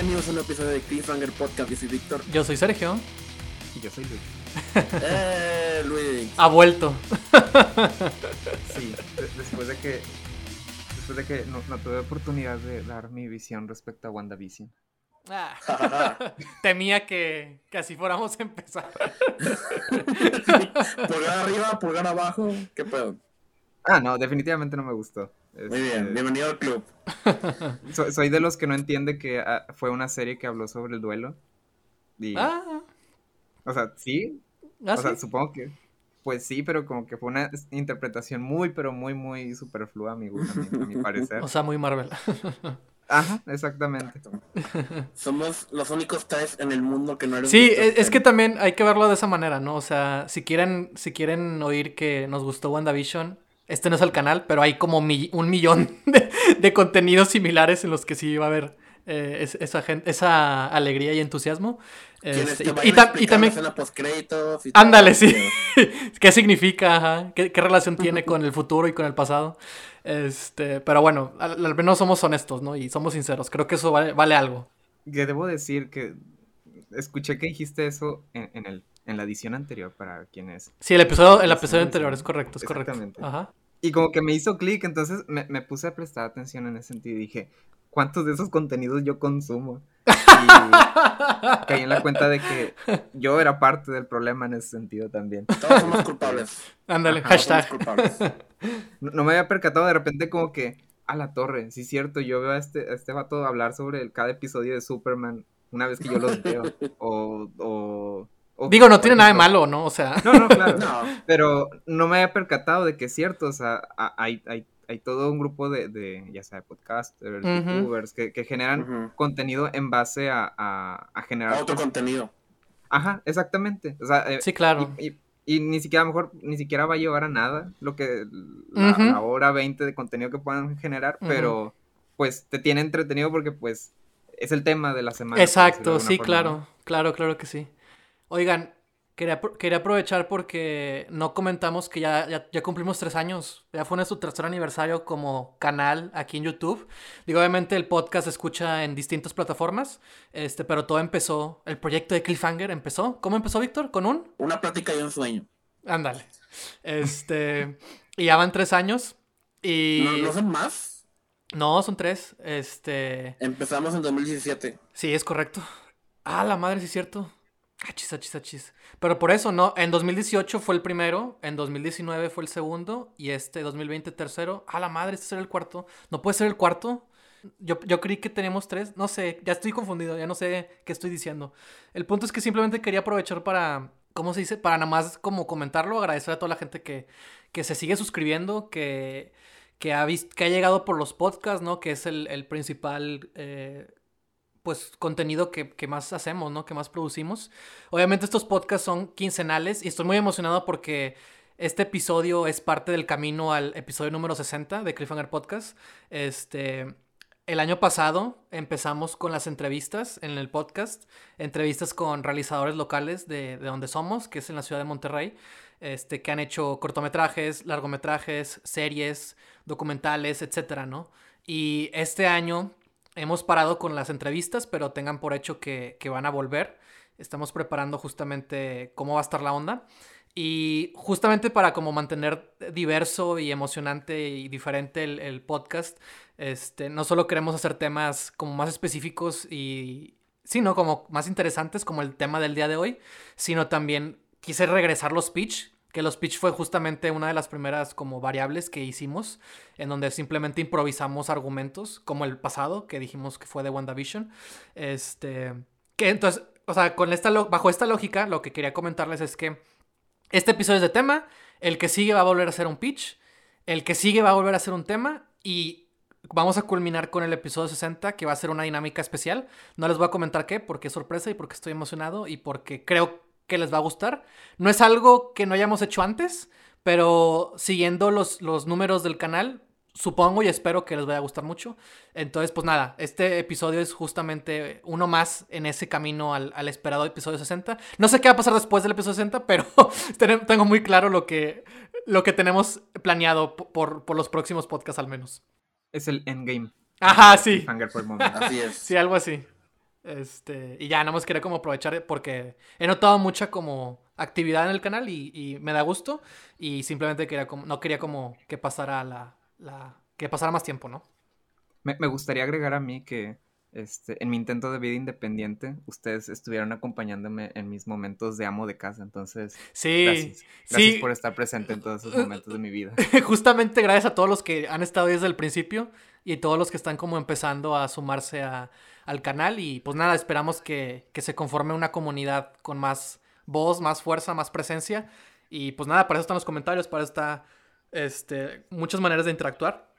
bienvenidos a un episodio de Cliffhanger Podcast. Yo soy Víctor. Yo soy Sergio. Y yo soy Luis. ¡Eh, Luis! Ha vuelto. Sí, de- después de que después de que no, no tuve oportunidad de dar mi visión respecto a WandaVision. Ah, temía que, que así fuéramos a empezar. pulgar arriba, pulgar abajo. ¿Qué pedo? Ah, no, definitivamente no me gustó. Muy bien, Este, bienvenido al club. so- soy de los que no entiende que ah, fue una serie que habló sobre el duelo. Y, Ah, O sea, sí. ah, o sea, sí. supongo que. Pues sí, pero como que fue una interpretación muy, pero muy, muy superflua, a mi, gusto, a mi, a mi parecer. O sea, muy Marvel. Ajá, exactamente. Somos los únicos tres en el mundo que no eres Sí, es, es que también hay que verlo de esa manera, ¿no? O sea, si quieren, si quieren oír que nos gustó WandaVision, este no es el canal, pero hay como mi- un millón de, de contenidos similares en los que sí va a haber eh, es- esa, alegría y entusiasmo. Este, te y- y, tam- y también, y ándale, sí. ¿Qué significa? Ajá? ¿Qué, qué relación tiene con el futuro y con el pasado? Este, pero bueno, al, al menos somos honestos, ¿no? Y somos sinceros. Creo que eso vale, vale algo. Que debo decir que escuché que dijiste eso en, en el, en la edición anterior para quienes. Sí, el episodio, el anterior es correcto, es correcto. Exactamente. Ajá. Y como que me hizo clic, entonces me, me puse a prestar atención en ese sentido y dije, ¿cuántos de esos contenidos yo consumo? Y caí en la cuenta de que yo era parte del problema en ese sentido también. Todos somos culpables. Ándale, Todos somos hashtag. culpables. No, no me había percatado de repente como que, a la torre, sí es cierto, yo veo a este, a este vato hablar sobre el- cada episodio de Superman una vez que yo los veo. O, o- Digo, no tiene nada de malo, ¿no? O sea, No, no, claro. No, Pero no me había percatado de que es cierto, o sea, hay, hay, hay todo un grupo de, de, ya sea podcasters, Ujú. youtubers, que, que generan contenido en base a, a, a generar... otro contenido. Ajá, exactamente. O sea, eh, sí, claro. y, y- y ni siquiera, a lo mejor, ni siquiera va a llevar a nada lo que, la, la hora 20 de contenido que puedan generar, pero pues te tiene entretenido porque pues es el tema de la semana. de Exacto, sí, forma, claro, claro, claro que sí. Oigan, quería, quería aprovechar porque no comentamos que ya, ya, ya cumplimos tres años. Ya fue nuestro tercer aniversario como canal aquí en YouTube. Digo, obviamente el podcast se escucha en distintas plataformas, este, pero todo empezó, el proyecto de Cliffhanger empezó. ¿Cómo empezó, Víctor? ¿Con un? Una plática y un sueño. Ándale. Este, y ya van tres años. Y... ¿No, ¿No son más? No, son tres. Este... Empezamos en 2017. Sí, es correcto. Ah, la madre, sí es cierto. Achis, achis, achis. Pero por eso, ¿no? En 2018 fue el primero, en 2019 fue el segundo y este 2020 tercero. Ah, la madre, este será el cuarto. ¿No puede ser el cuarto? Yo, yo creí que teníamos tres. No sé, ya estoy confundido, ya no sé qué estoy diciendo. El punto es que simplemente quería aprovechar para, ¿cómo se dice? Para nada más como comentarlo, agradecer a toda la gente que, que se sigue suscribiendo, que, que, ha vis- que ha llegado por los podcasts, ¿no? Que es el, el principal... eh, pues contenido que, que más hacemos, ¿no? Que más producimos. Obviamente estos podcasts son quincenales y estoy muy emocionado porque este episodio es parte del camino al episodio número 60 de Cliffhanger Podcast. Este, el año pasado empezamos con las entrevistas en el podcast, entrevistas con realizadores locales de, de donde somos, que es en la ciudad de Monterrey, este, que han hecho cortometrajes, largometrajes, series, documentales, etcétera, ¿no? Y este año hemos parado con las entrevistas, pero tengan por hecho que, que van a volver. Estamos preparando justamente cómo va a estar la onda. Y justamente para como mantener diverso y emocionante y diferente el, el podcast, este, no solo queremos hacer temas como más específicos y, sí, ¿no? Como más interesantes como el tema del día de hoy, sino también quise regresar los pitch, que los pitch fue justamente una de las primeras como variables que hicimos, en donde simplemente improvisamos argumentos, como el pasado, que dijimos que fue de WandaVision. Este, que entonces, o sea, con esta, bajo esta lógica, lo que quería comentarles es que este episodio es de tema, el que sigue va a volver a ser un pitch, el que sigue va a volver a ser un tema y vamos a culminar con el episodio 60 que va a ser una dinámica especial. No les voy a comentar qué porque es sorpresa y porque estoy emocionado y porque creo que les va a gustar. No es algo que no hayamos hecho antes, pero siguiendo los, los números del canal, supongo y espero que les vaya a gustar mucho. Entonces, pues nada, este episodio es justamente uno más en ese camino al, al esperado episodio 60. No sé qué va a pasar después del episodio 60, pero ten- tengo muy claro lo que, lo que tenemos planeado por, por los próximos podcasts al menos. Es el endgame. Ajá, sí. Así es. Sí, algo así. Este, y ya, nada más quería como aprovechar porque he notado mucha como actividad en el canal y, y me da gusto. Y simplemente quería como, no quería como que pasara la, la que pasara más tiempo, ¿no? Me, me gustaría agregar a mí que este, en mi intento de vida independiente, ustedes estuvieron acompañándome en mis momentos de amo de casa. Entonces, sí, gracias. Gracias sí. por estar presente en todos esos momentos de mi vida. Justamente gracias a todos los que han estado desde el principio y todos los que están como empezando a sumarse a, al canal. Y pues nada, esperamos que, que se conforme una comunidad con más voz, más fuerza, más presencia. Y pues nada, para eso están los comentarios, para eso está este, muchas maneras de interactuar.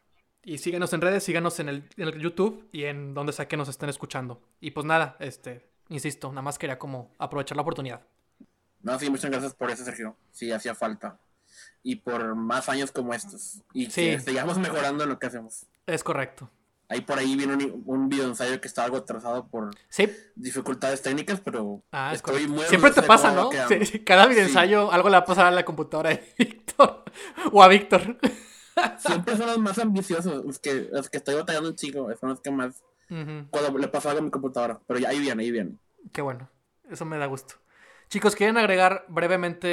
Y síguenos en redes, síganos en el, en el YouTube y en donde sea que nos estén escuchando. Y pues nada, este, insisto, nada más quería como aprovechar la oportunidad. No, sí, muchas gracias por eso, Sergio. Sí, hacía falta. Y por más años como estos. Y Sí. que sigamos mejorando en lo que hacemos. Es correcto. Ahí por ahí viene un, un video ensayo que está algo atrasado por Sí, dificultades técnicas, pero Ah, es estoy muy Siempre te pasa, ¿no? Sí, cada video ensayo algo le va a pasar a la computadora de Víctor. O a Víctor. Siempre son los más ambiciosos, los que, los que estoy batallando un chico, son los que más... Cuando le pasa algo a mi computadora, pero ya ahí viene, ahí viene. Qué bueno. Eso me da gusto. Chicos, ¿quieren agregar brevemente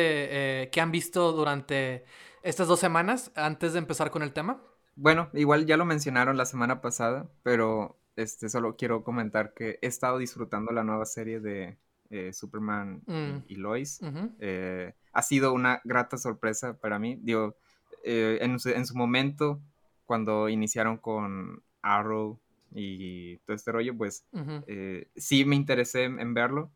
eh, qué han visto durante estas dos semanas antes de empezar con el tema? Bueno, igual ya lo mencionaron la semana pasada, pero este solo quiero comentar que he estado disfrutando la nueva serie de eh, Superman y- Mm. y, Lois. Eh, ha sido una grata sorpresa para mí. Digo, eh, en, su, en su momento, cuando iniciaron con Arrow y todo este rollo, pues eh, sí me interesé en, en verlo.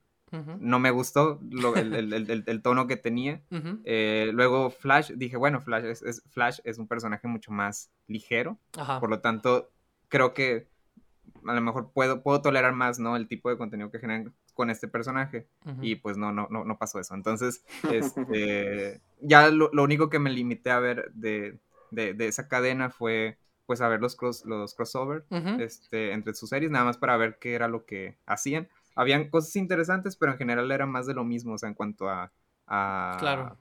No me gustó lo- el, el- el- el- el tono que tenía. Eh, luego Flash, dije, bueno, Flash es, es- Flash es un personaje mucho más ligero. Ajá. Por lo tanto, creo que a lo mejor puedo, puedo tolerar más, ¿no? El tipo de contenido que generan con este personaje. Y pues no, no, no, no pasó eso. Entonces, este, ya lo, lo único que me limité a ver de, de, de esa cadena fue pues a ver los, cross, los crossover Ujú. este, entre sus series, nada más para ver qué era lo que hacían. Habían cosas interesantes, pero en general era más de lo mismo, o sea, en cuanto a, a, Claro.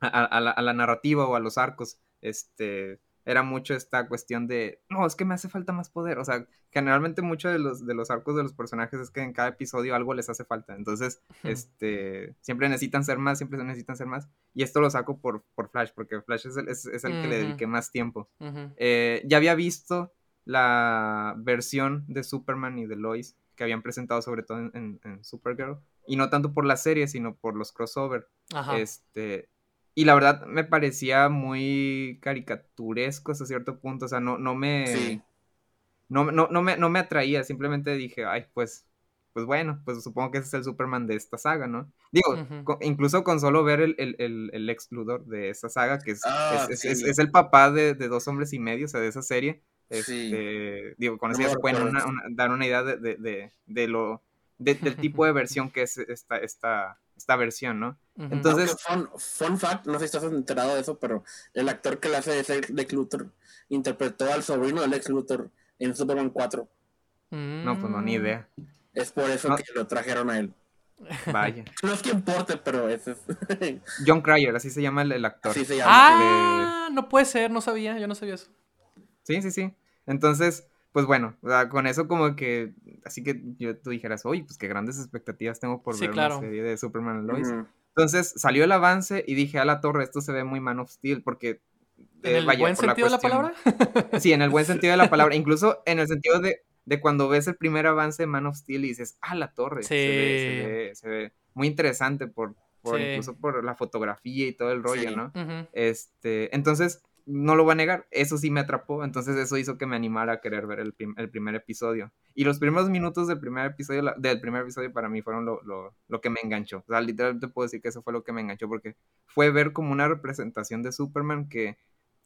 a, a la, a la narrativa o a los arcos. Este, era mucho esta cuestión de, no, es que me hace falta más poder. O sea, generalmente muchos de los, de los arcos de los personajes es que en cada episodio algo les hace falta. Entonces, este, siempre necesitan ser más, siempre necesitan ser más. Y esto lo saco por, por Flash, porque Flash es el, es, es el que le dediqué más tiempo. Eh, ya había visto la versión de Superman y de Lois que habían presentado sobre todo en, en- en Supergirl. Y no tanto por la serie, sino por los crossover. Ajá. Este, y la verdad me parecía muy caricaturesco hasta cierto punto. O sea, no, no me. Sí. No, no, no me, no me atraía. Simplemente dije, ay, pues. Pues bueno, pues supongo que ese es el Superman de esta saga, ¿no? Digo, incluso con solo ver el, el, el, el ex Luthor de esta saga, que es, Ah, es, es- sí. es- es el papá de, de dos hombres y medio, o sea, de esa serie. Sí. Este, digo, con eso ya se pueden una- una- dar una idea de, de, de, lo, de- del tipo de versión que es esta, esta, esta versión, ¿no? Entonces- fun, fun fact, no sé si estás enterado de eso, pero el actor que le hace ese Lex Luthor interpretó al sobrino del Lex Luthor en Superman 4. No, pues no, ni Mm. idea. Es por eso No. que lo trajeron a él. Vaya. No es que importe, pero ese es. John Cryer, así se llama el, el actor. Así se llama. Ah, no puede ser, no sabía, yo no sabía eso. Sí, sí, sí. Entonces, pues bueno, o sea, con eso como que, así que yo, tú dijeras, oye, pues qué grandes expectativas tengo por Sí, ver claro. una serie de Superman and Lois. Ujú. Entonces salió el avance y dije, a la torre, esto se ve muy Man of Steel, porque... ¿En eh, el vaya, buen la sentido de la palabra? Sí, en el buen sentido de la palabra. Incluso en el sentido de, de cuando ves el primer avance de Man of Steel y dices, ah, la torre. Se, ve, se, Sí. ve, se ve muy interesante por, por Sí. incluso por la fotografía y todo el rollo, Sí. ¿no? Este, entonces, no lo voy a negar, eso sí me atrapó, entonces eso hizo que me animara a querer ver el, prim- el primer episodio. Y los primeros minutos del primer episodio, la- del primer episodio para mí fueron lo, lo- lo que me enganchó. O sea, literalmente puedo decir que eso fue lo que me enganchó porque fue ver como una representación de Superman que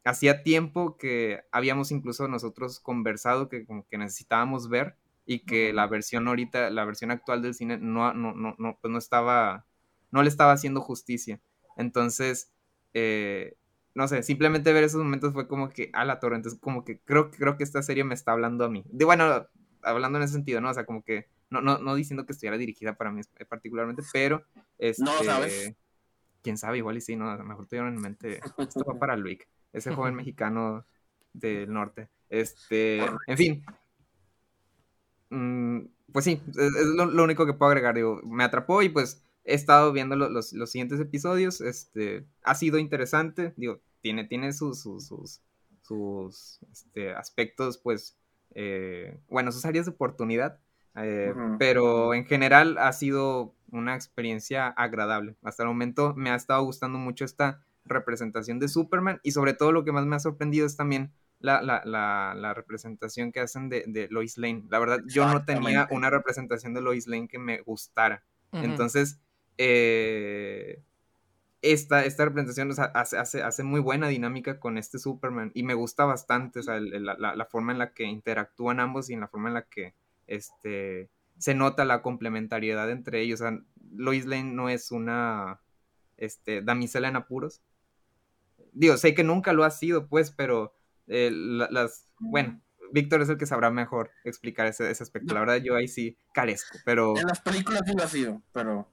hacía tiempo que habíamos incluso nosotros conversado que como que necesitábamos ver y que la versión ahorita, la versión actual del cine no, no, no, no, pues no estaba, no le estaba haciendo justicia. Entonces, eh, no sé, simplemente ver esos momentos fue como que a la torre. Entonces, como que creo, creo que esta serie me está hablando a mí. De bueno, hablando en ese sentido, ¿no? O sea, como que no, no, no diciendo que estuviera dirigida para mí eh, particularmente, pero este, No sabes. quién sabe, igual y sí, no, a lo mejor tuvieron en mente, esto va para Luis, ese joven mexicano del norte. Este, en fin. Mm, pues sí, es, lo, único que puedo agregar. Digo, me atrapó y pues he estado viendo los, siguientes episodios. Este, ha sido interesante. Digo, tiene, tiene sus, sus, sus, este, aspectos, pues, eh, bueno, sus áreas de oportunidad. Eh, pero en general ha sido una experiencia agradable. Hasta el momento me ha estado gustando mucho esta representación de Superman y sobre todo lo que más me ha sorprendido es también la, representación que hacen de, Lois Lane. La verdad, yo no tenía una representación de Lois Lane que me gustara. Entonces, eh, esta, esta representación hace, hace, muy buena dinámica con este Superman y me gusta bastante la, forma en la que interactúan ambos y en la forma en la que este, se nota la complementariedad entre ellos. Lois Lane no es una este, damisela en apuros. Digo, sé que nunca lo ha sido, pues, pero eh, las, bueno, Víctor es el que sabrá mejor explicar ese, aspecto. La verdad, yo ahí sí carezco, pero... En las películas sí lo ha sido, pero...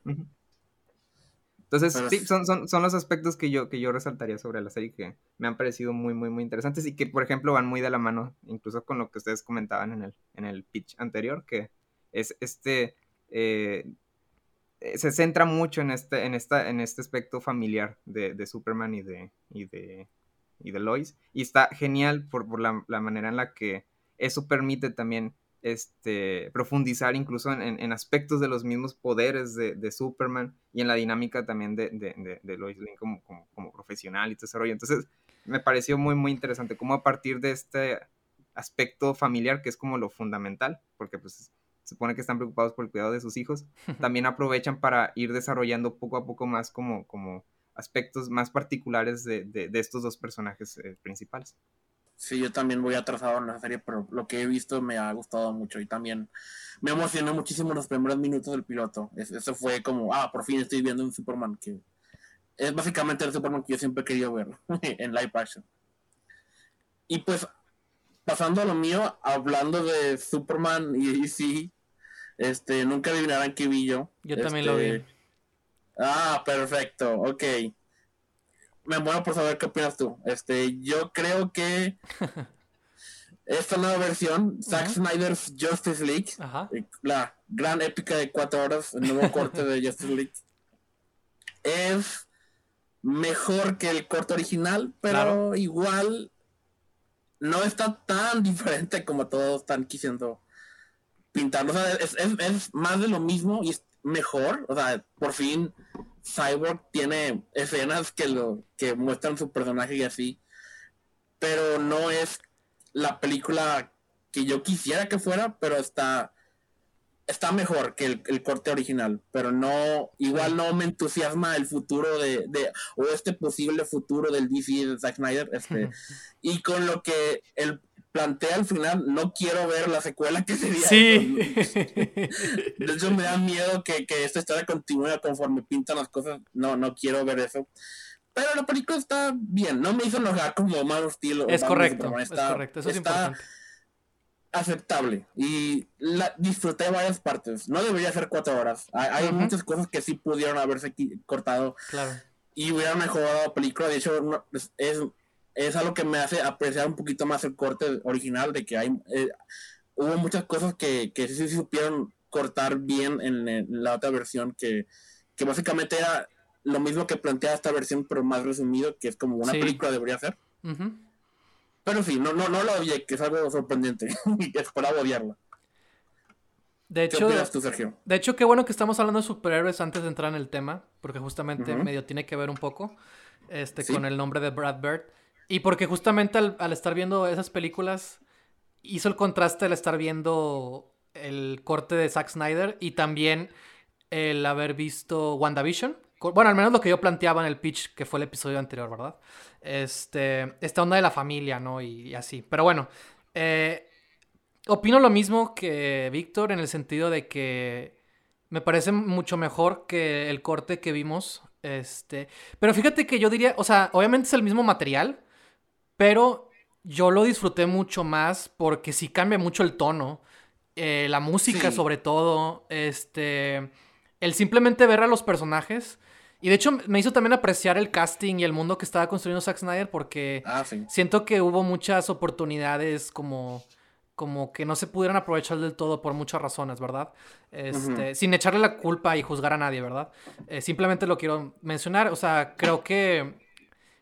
Entonces, sí, son, son, son, los aspectos que yo, que yo resaltaría sobre la serie que me han parecido muy, muy, muy interesantes y que, por ejemplo, van muy de la mano, incluso con lo que ustedes comentaban en el, en el pitch anterior, que es este... Eh, se centra mucho en este, en esta, en este aspecto familiar de, de Superman y de, y de, y de Lois. Y está genial por, por la, la, manera en la que eso permite también este, profundizar incluso en, en aspectos de los mismos poderes de, de, Superman y en la dinámica también de, de, de Lois Lane como, como, como, profesional y todo ese rollo. Entonces, me pareció muy, muy interesante cómo a partir de este aspecto familiar, que es como lo fundamental, porque pues se supone que están preocupados por el cuidado de sus hijos, también aprovechan para ir desarrollando poco a poco más como, como aspectos más particulares de, estos dos personajes eh, principales. Sí, yo también voy atrasado en la serie, pero lo que he visto me ha gustado mucho y también me emocionó muchísimo los primeros minutos del piloto. eso fue como, ah, por fin estoy viendo un Superman que es básicamente el Superman que yo siempre querido ver en live action. Y pues, pasando a lo mío, hablando de Superman y DC, este, nunca adivinarán qué vi yo. Yo también lo vi. Este, Ah, perfecto, ok. Me muero por saber qué opinas tú. Este, yo creo que esta nueva versión, Zack Snyder's Justice League, eh, la gran épica de cuatro horas, el nuevo corte de Justice League, es mejor que el corte original, pero igual no está tan diferente como todos están quisiendo pintarlo. O sea, es, es más de lo mismo y es mejor. O sea, por fin Cyborg tiene escenas que lo que muestran su personaje y así, pero no es la película que yo quisiera que fuera, pero está está mejor que el, corte original, pero no, igual no me entusiasma el futuro de, de o este posible futuro del DC de Zack Snyder, este, y con lo que el plantea al final, no quiero ver la secuela que sería. Sí. De hecho, me da miedo que, que, esta historia continúe conforme pintan las cosas. No, no quiero ver eso. Pero la película está bien. No me hizo enojar como Man of Es correcto. Está, es correcto. Eso es importante. aceptable. Y la disfruté varias partes. No debería ser cuatro horas. Hay, muchas cosas que sí pudieron haberse cortado. Claro. Y hubieran mejorado la película. De hecho, es es algo que me hace apreciar un poquito más el corte original, de que hay eh, hubo muchas cosas que, que sí supieron cortar bien en, la otra versión, que, que, básicamente era lo mismo que plantea esta versión, pero más resumido, que es como una película debería ser. Pero sí, no, no, no lo odié, que es algo sorprendente, y esperaba odiarla. De hecho, ¿Qué tú, Sergio? De hecho, qué bueno que estamos hablando de superhéroes antes de entrar en el tema, porque justamente medio tiene que ver un poco este, con el nombre de Brad Bird. Y porque justamente al, estar viendo esas películas, hizo el contraste al estar viendo el corte de Zack Snyder y también el haber visto WandaVision. Bueno, al menos lo que yo planteaba en el pitch, que fue el episodio anterior, ¿verdad? Este, esta onda de la familia, ¿no? Y, así. Pero bueno, eh, opino lo mismo que Víctor en el sentido de que me parece mucho mejor que el corte que vimos. Este, pero fíjate que yo diría, o sea, obviamente es el mismo material, pero yo lo disfruté mucho más porque sí cambia mucho el tono. Eh, la música, sobre todo. Este. El simplemente ver a los personajes. Y de hecho me hizo también apreciar el casting y el mundo que estaba construyendo Zack Snyder porque ah, siento que hubo muchas oportunidades como como que no se pudieran aprovechar del todo por muchas razones, ¿verdad? Este, Sin echarle la culpa y juzgar a nadie, ¿verdad? Eh, simplemente lo quiero mencionar, o sea, creo que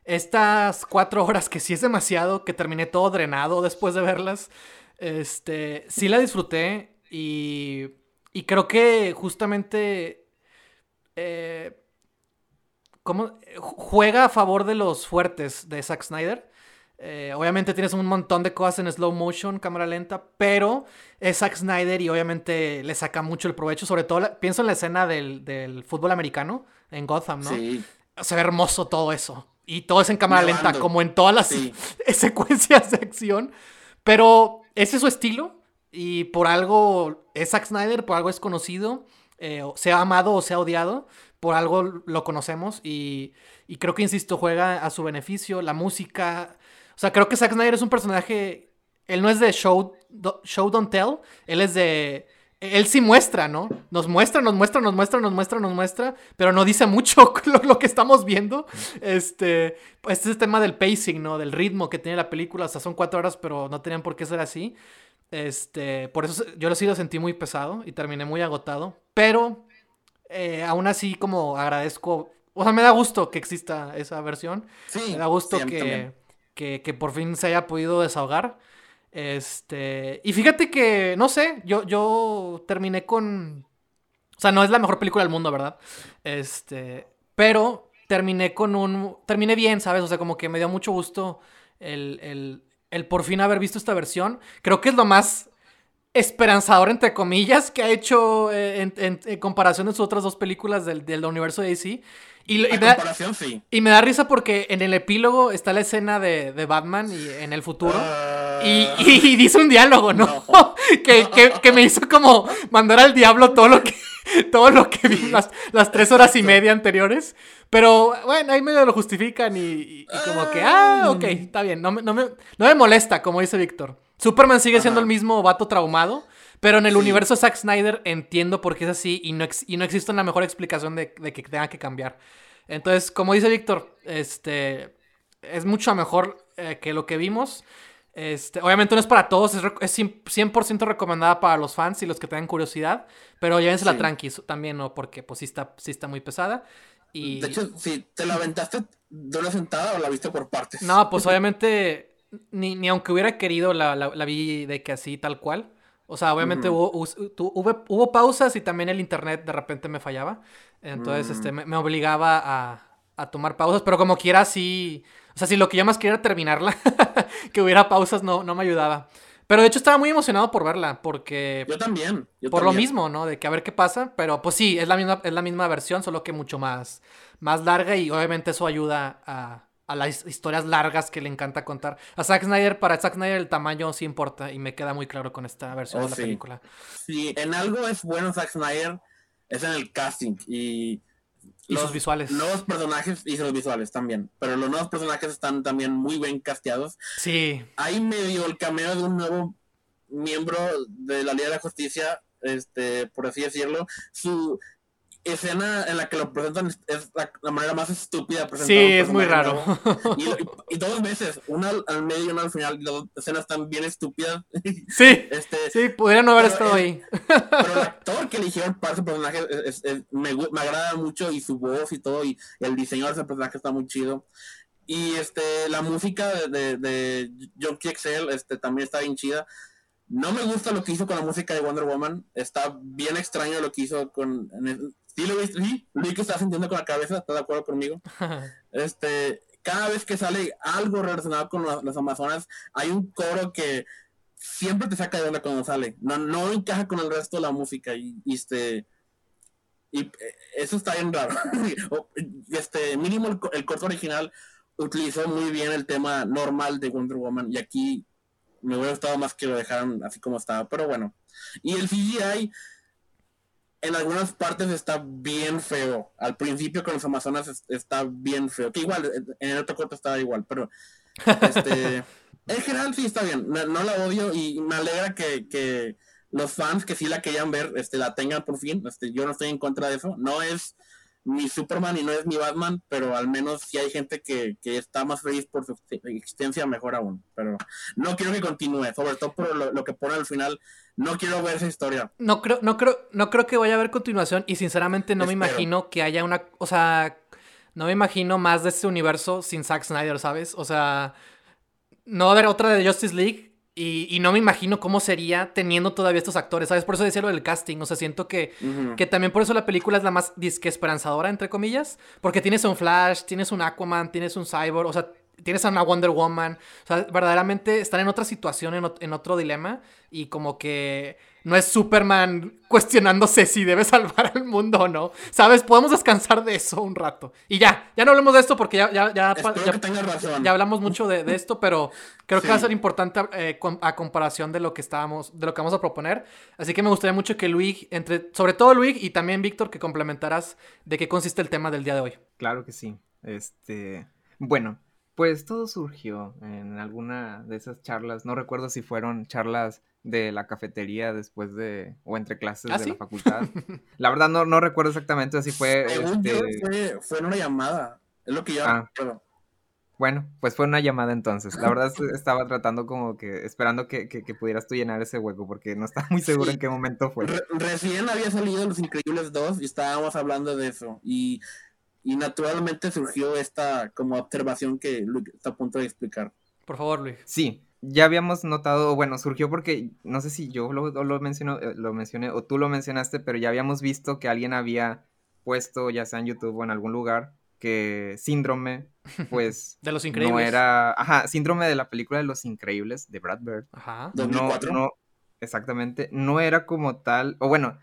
estas cuatro horas, que sí es demasiado, que terminé todo drenado después de verlas, este, sí la disfruté y, y creo que justamente... Eh, ¿cómo? Juega a favor de los fuertes de Zack Snyder. Eh, obviamente tienes un montón de cosas en slow motion, cámara lenta, pero es Zack Snyder y obviamente le saca mucho el provecho. Sobre todo, pienso en la escena del, fútbol americano en Gotham, ¿no? Sí. Se ve hermoso todo eso. Y todo es en cámara lenta, como en todas las secuencias de acción. Pero ese es su estilo. Y por algo es Zack Snyder, por algo es conocido. Eh, sea amado o sea odiado. Por algo lo conocemos. Y, y creo que, insisto, juega a su beneficio. La música. O sea, creo que Zack Snyder es un personaje. Él no es de show, show don't tell. Él es de él sí muestra, ¿no? Nos muestra, nos muestra, nos muestra, nos muestra, nos muestra, pero no dice mucho lo, que estamos viendo. Este, este es el tema del pacing, ¿no? Del ritmo que tiene la película. O sea, son cuatro horas, pero no tenían por qué ser así. Este, por eso yo sí lo sentí muy pesado y terminé muy agotado. Pero eh, aún así, como agradezco. O sea, me da gusto que exista esa versión. Sí, me da gusto que, que, que por fin se haya podido desahogar. Este. Y fíjate que, no sé, yo, yo terminé con. O sea, no es la mejor película del mundo, ¿verdad? Este. Pero terminé con un. Terminé bien, ¿sabes? O sea, como que me dio mucho gusto el, el, el por fin haber visto esta versión. Creo que es lo más esperanzador, entre comillas, que ha hecho eh, en, comparación de sus otras dos películas del, del universo de DC. Y, me da, y, me da, risa porque en el epílogo está la escena de, de Batman y en el futuro. Ah. y, dice un diálogo, ¿no? que, que, que, me hizo como mandar al diablo todo lo que, todo lo que vi las, las tres horas y media anteriores. Pero bueno, ahí medio lo justifican y, como que, ah, ah, ok, está bien. No, no, me, no me molesta, como dice Víctor. Superman sigue siendo el mismo vato traumado. Pero en el universo Zack Snyder entiendo por qué es así y no, y no existe una mejor explicación de, que tenga que cambiar. Entonces, como dice Víctor, este es mucho mejor eh, que lo que vimos. Este, obviamente no es para todos, es, es 100% recomendada para los fans y los que tengan curiosidad, pero llévensela sí. tranqui también, ¿no? Porque pues sí está, sí está muy pesada. Y... De hecho, si te la aventaste de una sentada o la viste por partes. No, pues obviamente, ni, ni aunque hubiera querido la, la vi de que así, tal cual. O sea, obviamente hubo, hubo, pausas y también el internet de repente me fallaba. Entonces, este, mm. me, obligaba a, tomar pausas, pero como quiera, sí. O sea, si lo que yo más quería era terminarla, que hubiera pausas, no, no me ayudaba. Pero de hecho estaba muy emocionado por verla, porque... Yo también. por lo mismo, ¿no? De que a ver qué pasa. Pero pues sí, es la misma, es la misma versión, solo que mucho más, más larga y obviamente eso ayuda a, a las historias largas que le encanta contar. A Zack Snyder, para Zack Snyder el tamaño sí importa y me queda muy claro con esta versión oh, de la película. Sí, en algo es bueno Zack Snyder, es en el casting y... los sus visuales. Nuevos personajes y sus visuales también. Pero los nuevos personajes están también muy bien casteados. Sí. Hay medio el cameo de un nuevo miembro de la Liga de la Justicia, este, por así decirlo. Su, escena en la que lo presentan es la, manera más estúpida de presentar. Sí, es muy raro. Y, dos veces, una al medio y una al final, y las escenas están bien estúpidas. Sí, este, sí, pudieran no haber estado ahí. Pero el actor que eligieron para ese personaje me, me, agrada mucho y su voz y todo, y, el diseño de ese personaje está muy chido. Y este, la música de, de, de John Excel este, también está bien chida. No me gusta lo que hizo con la música de Wonder Woman. Está bien extraño lo que hizo con. Sí, lo vi, sí, vi que está sintiendo con la cabeza, ¿estás de acuerdo conmigo? este, cada vez que sale algo relacionado con las Amazonas, hay un coro que siempre te saca de onda cuando sale. No, no encaja con el resto de la música y, este. Y eh, eso está bien raro. este, mínimo el, el corto original utilizó muy bien el tema normal de Wonder Woman y aquí me hubiera gustado más que lo dejaran así como estaba, pero bueno. Y el CGI en algunas partes está bien feo. Al principio con los Amazonas está bien feo. Que igual, en el otro corto estaba igual, pero este, en general sí está bien. No, la odio y me alegra que, los fans que sí la querían ver, este, la tengan por fin. Este, yo no estoy en contra de eso. No es mi Superman y no es mi Batman, pero al menos si hay gente que, que está más feliz por su existencia, mejor aún. Pero no quiero que continúe, sobre todo por lo, lo que pone al final. No quiero ver esa historia. No creo, no creo, no creo que vaya a haber continuación y sinceramente no me imagino que haya una, o sea, no me imagino más de este universo sin Zack Snyder, ¿sabes? O sea, no va a haber otra de Justice League y, y no me imagino cómo sería teniendo todavía estos actores, ¿sabes? Por eso decía lo del casting, o sea, siento que, que también por eso la película es la más disque esperanzadora, entre comillas, porque tienes un Flash, tienes un Aquaman, tienes un Cyborg, o sea, tienes a una Wonder Woman, o sea, verdaderamente están en otra situación, en otro dilema, y como que no es Superman cuestionándose si debe salvar al mundo o no, ¿sabes? Podemos descansar de eso un rato. Y ya, ya no hablemos de esto porque ya, ya, ya, ya- razón. hablamos mucho de, de esto, pero creo que Sí. va a ser importante eh, a comparación de lo que estábamos, de lo que vamos a proponer. Así que me gustaría mucho que Luis, entre, sobre todo Luis y también Víctor, que complementaras de qué consiste el tema del día de hoy. Claro que sí. Este, bueno, pues todo surgió en alguna de esas charlas. No recuerdo si fueron charlas de la cafetería después de o entre clases ¿Ah, de sí? la facultad. La verdad no, no recuerdo exactamente si fue este, fue, fue en una llamada. Es lo que yo Ah. recuerdo. Bueno, pues fue una llamada entonces. La verdad es- estaba tratando como que esperando que, que- que pudieras tú llenar ese hueco porque no estaba muy seguro Sí. en qué momento fue. Re- recién había salido Los Increíbles 2 y estábamos hablando de eso. Y, y naturalmente surgió esta como observación que Luke está a punto de explicar. Por favor, Luis. Sí, ya habíamos notado, bueno, surgió porque no sé si yo lo, lo, menciono, eh, lo mencioné o tú lo mencionaste, pero ya habíamos visto que alguien había puesto, ya sea en YouTube o en algún lugar, que síndrome, pues De los no increíbles. era, ajá, síndrome de la película de Los Increíbles de Brad Bird. Ajá. No, 2004. no, exactamente, no era como tal, o bueno,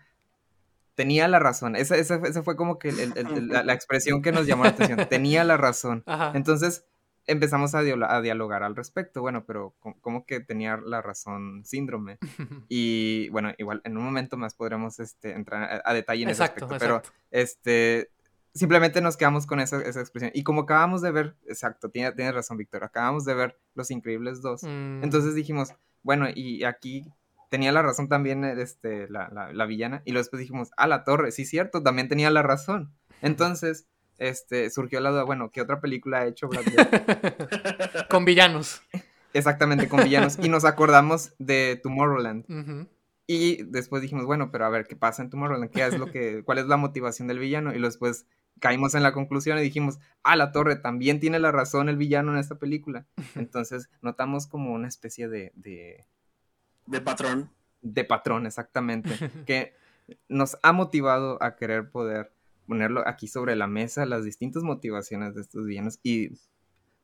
tenía la razón, esa, esa, fue- esa fue como que el- el- el- la, la expresión que nos llamó la atención, tenía la razón. Ajá. Entonces empezamos a, dialo- a dialogar al respecto. Bueno, pero ¿cómo que tenía la razón síndrome? Y bueno, igual en un momento más podremos este, entrar a, a detalle en exacto, ese aspecto. Pero este, simplemente nos quedamos con esa, esa expresión. Y como acabamos de ver, exacto, tiene- tienes razón, Víctor, acabamos de ver Los Increíbles 2. Mm, Entonces dijimos, bueno, y aquí tenía la razón también este, la, la, la villana. Y luego después dijimos, ah, la torre, sí, cierto, también tenía la razón. Entonces, este, surgió la duda, bueno, ¿qué otra película ha hecho Brad Pitt? Con villanos. Exactamente, con villanos. Y nos acordamos de Tomorrowland. Ujú. Y después dijimos, bueno, pero a ver, ¿qué pasa en Tomorrowland? ¿Qué es lo que, ¿Cuál es la motivación del villano? Y luego después caímos en la conclusión y dijimos, ah, la torre, también tiene la razón el villano en esta película. Entonces notamos como una especie de, de, De patrón. de patrón, exactamente, que nos ha motivado a querer poder ponerlo aquí sobre la mesa, las distintas motivaciones de estos villanos y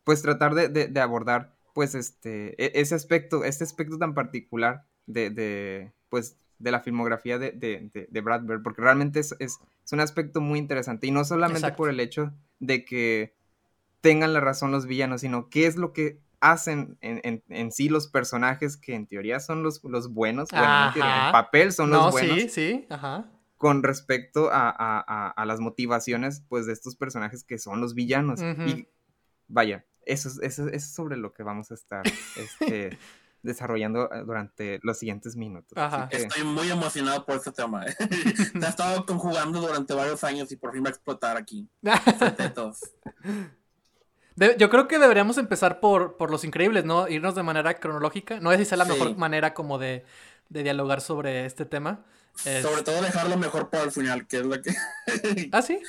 pues tratar de, de- de abordar pues este, e- ese aspecto, este aspecto tan particular de, de, pues de la filmografía de, de, de- de Brad Bird, porque realmente es, es, es un aspecto muy interesante y no solamente Exacto. por el hecho de que tengan la razón los villanos, sino qué es lo que hacen en, en- en sí los personajes que en teoría son los, los buenos, bueno, no en, teoría, en Ajá. papel son no, los buenos, sí, sí, ajá. con respecto a, a- a- a las motivaciones pues de estos personajes que son los villanos. Ujú. Y vaya, eso, es- eso, es- eso es sobre lo que vamos a estar este, desarrollando eh, durante los siguientes minutos. Ajá. que- Estoy muy emocionado por este tema. ¿eh? Se ha estado conjugando durante varios años y por fin va a explotar aquí. De- yo creo que deberíamos empezar por, por Los Increíbles, ¿no? Irnos de manera cronológica. No sé si sea la Sí. mejor manera como de, de dialogar sobre este tema. Es- Sobre todo dejarlo mejor para el final, que es lo que... Ah, sí.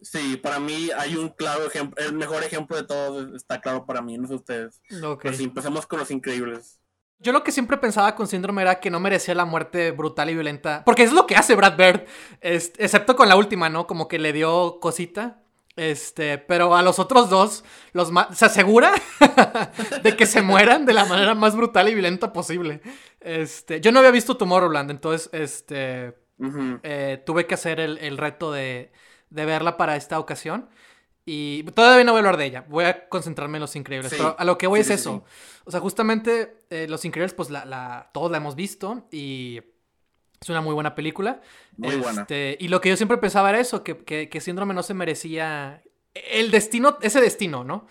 sí, para mí hay un claro ejemplo, el mejor ejemplo de todos está claro para mí, no sé ustedes. Ok. Pero sí, empecemos con los increíbles. Yo lo que siempre pensaba con Síndrome era que no merecía la muerte brutal y violenta. Porque es lo que hace Brad Bird. es- excepto con la última, ¿no? Como que le dio cosita. Este, pero a los otros dos los se asegura de que se mueran de la manera más brutal y violenta posible. Este, yo no había visto Tomorrowland, entonces, este, eh, tuve que hacer el, el reto de, de verla para esta ocasión. Y todavía no voy a hablar de ella. Voy a concentrarme en Los Increíbles. Sí. Pero a lo que voy Sí, es sí, eso. O sea, justamente eh, Los Increíbles, pues la, la- todos la hemos visto. Y es una muy buena película. Muy buena. Este, Y lo que yo siempre pensaba era eso: que, que, que Síndrome no se merecía. El destino, ese destino, ¿no?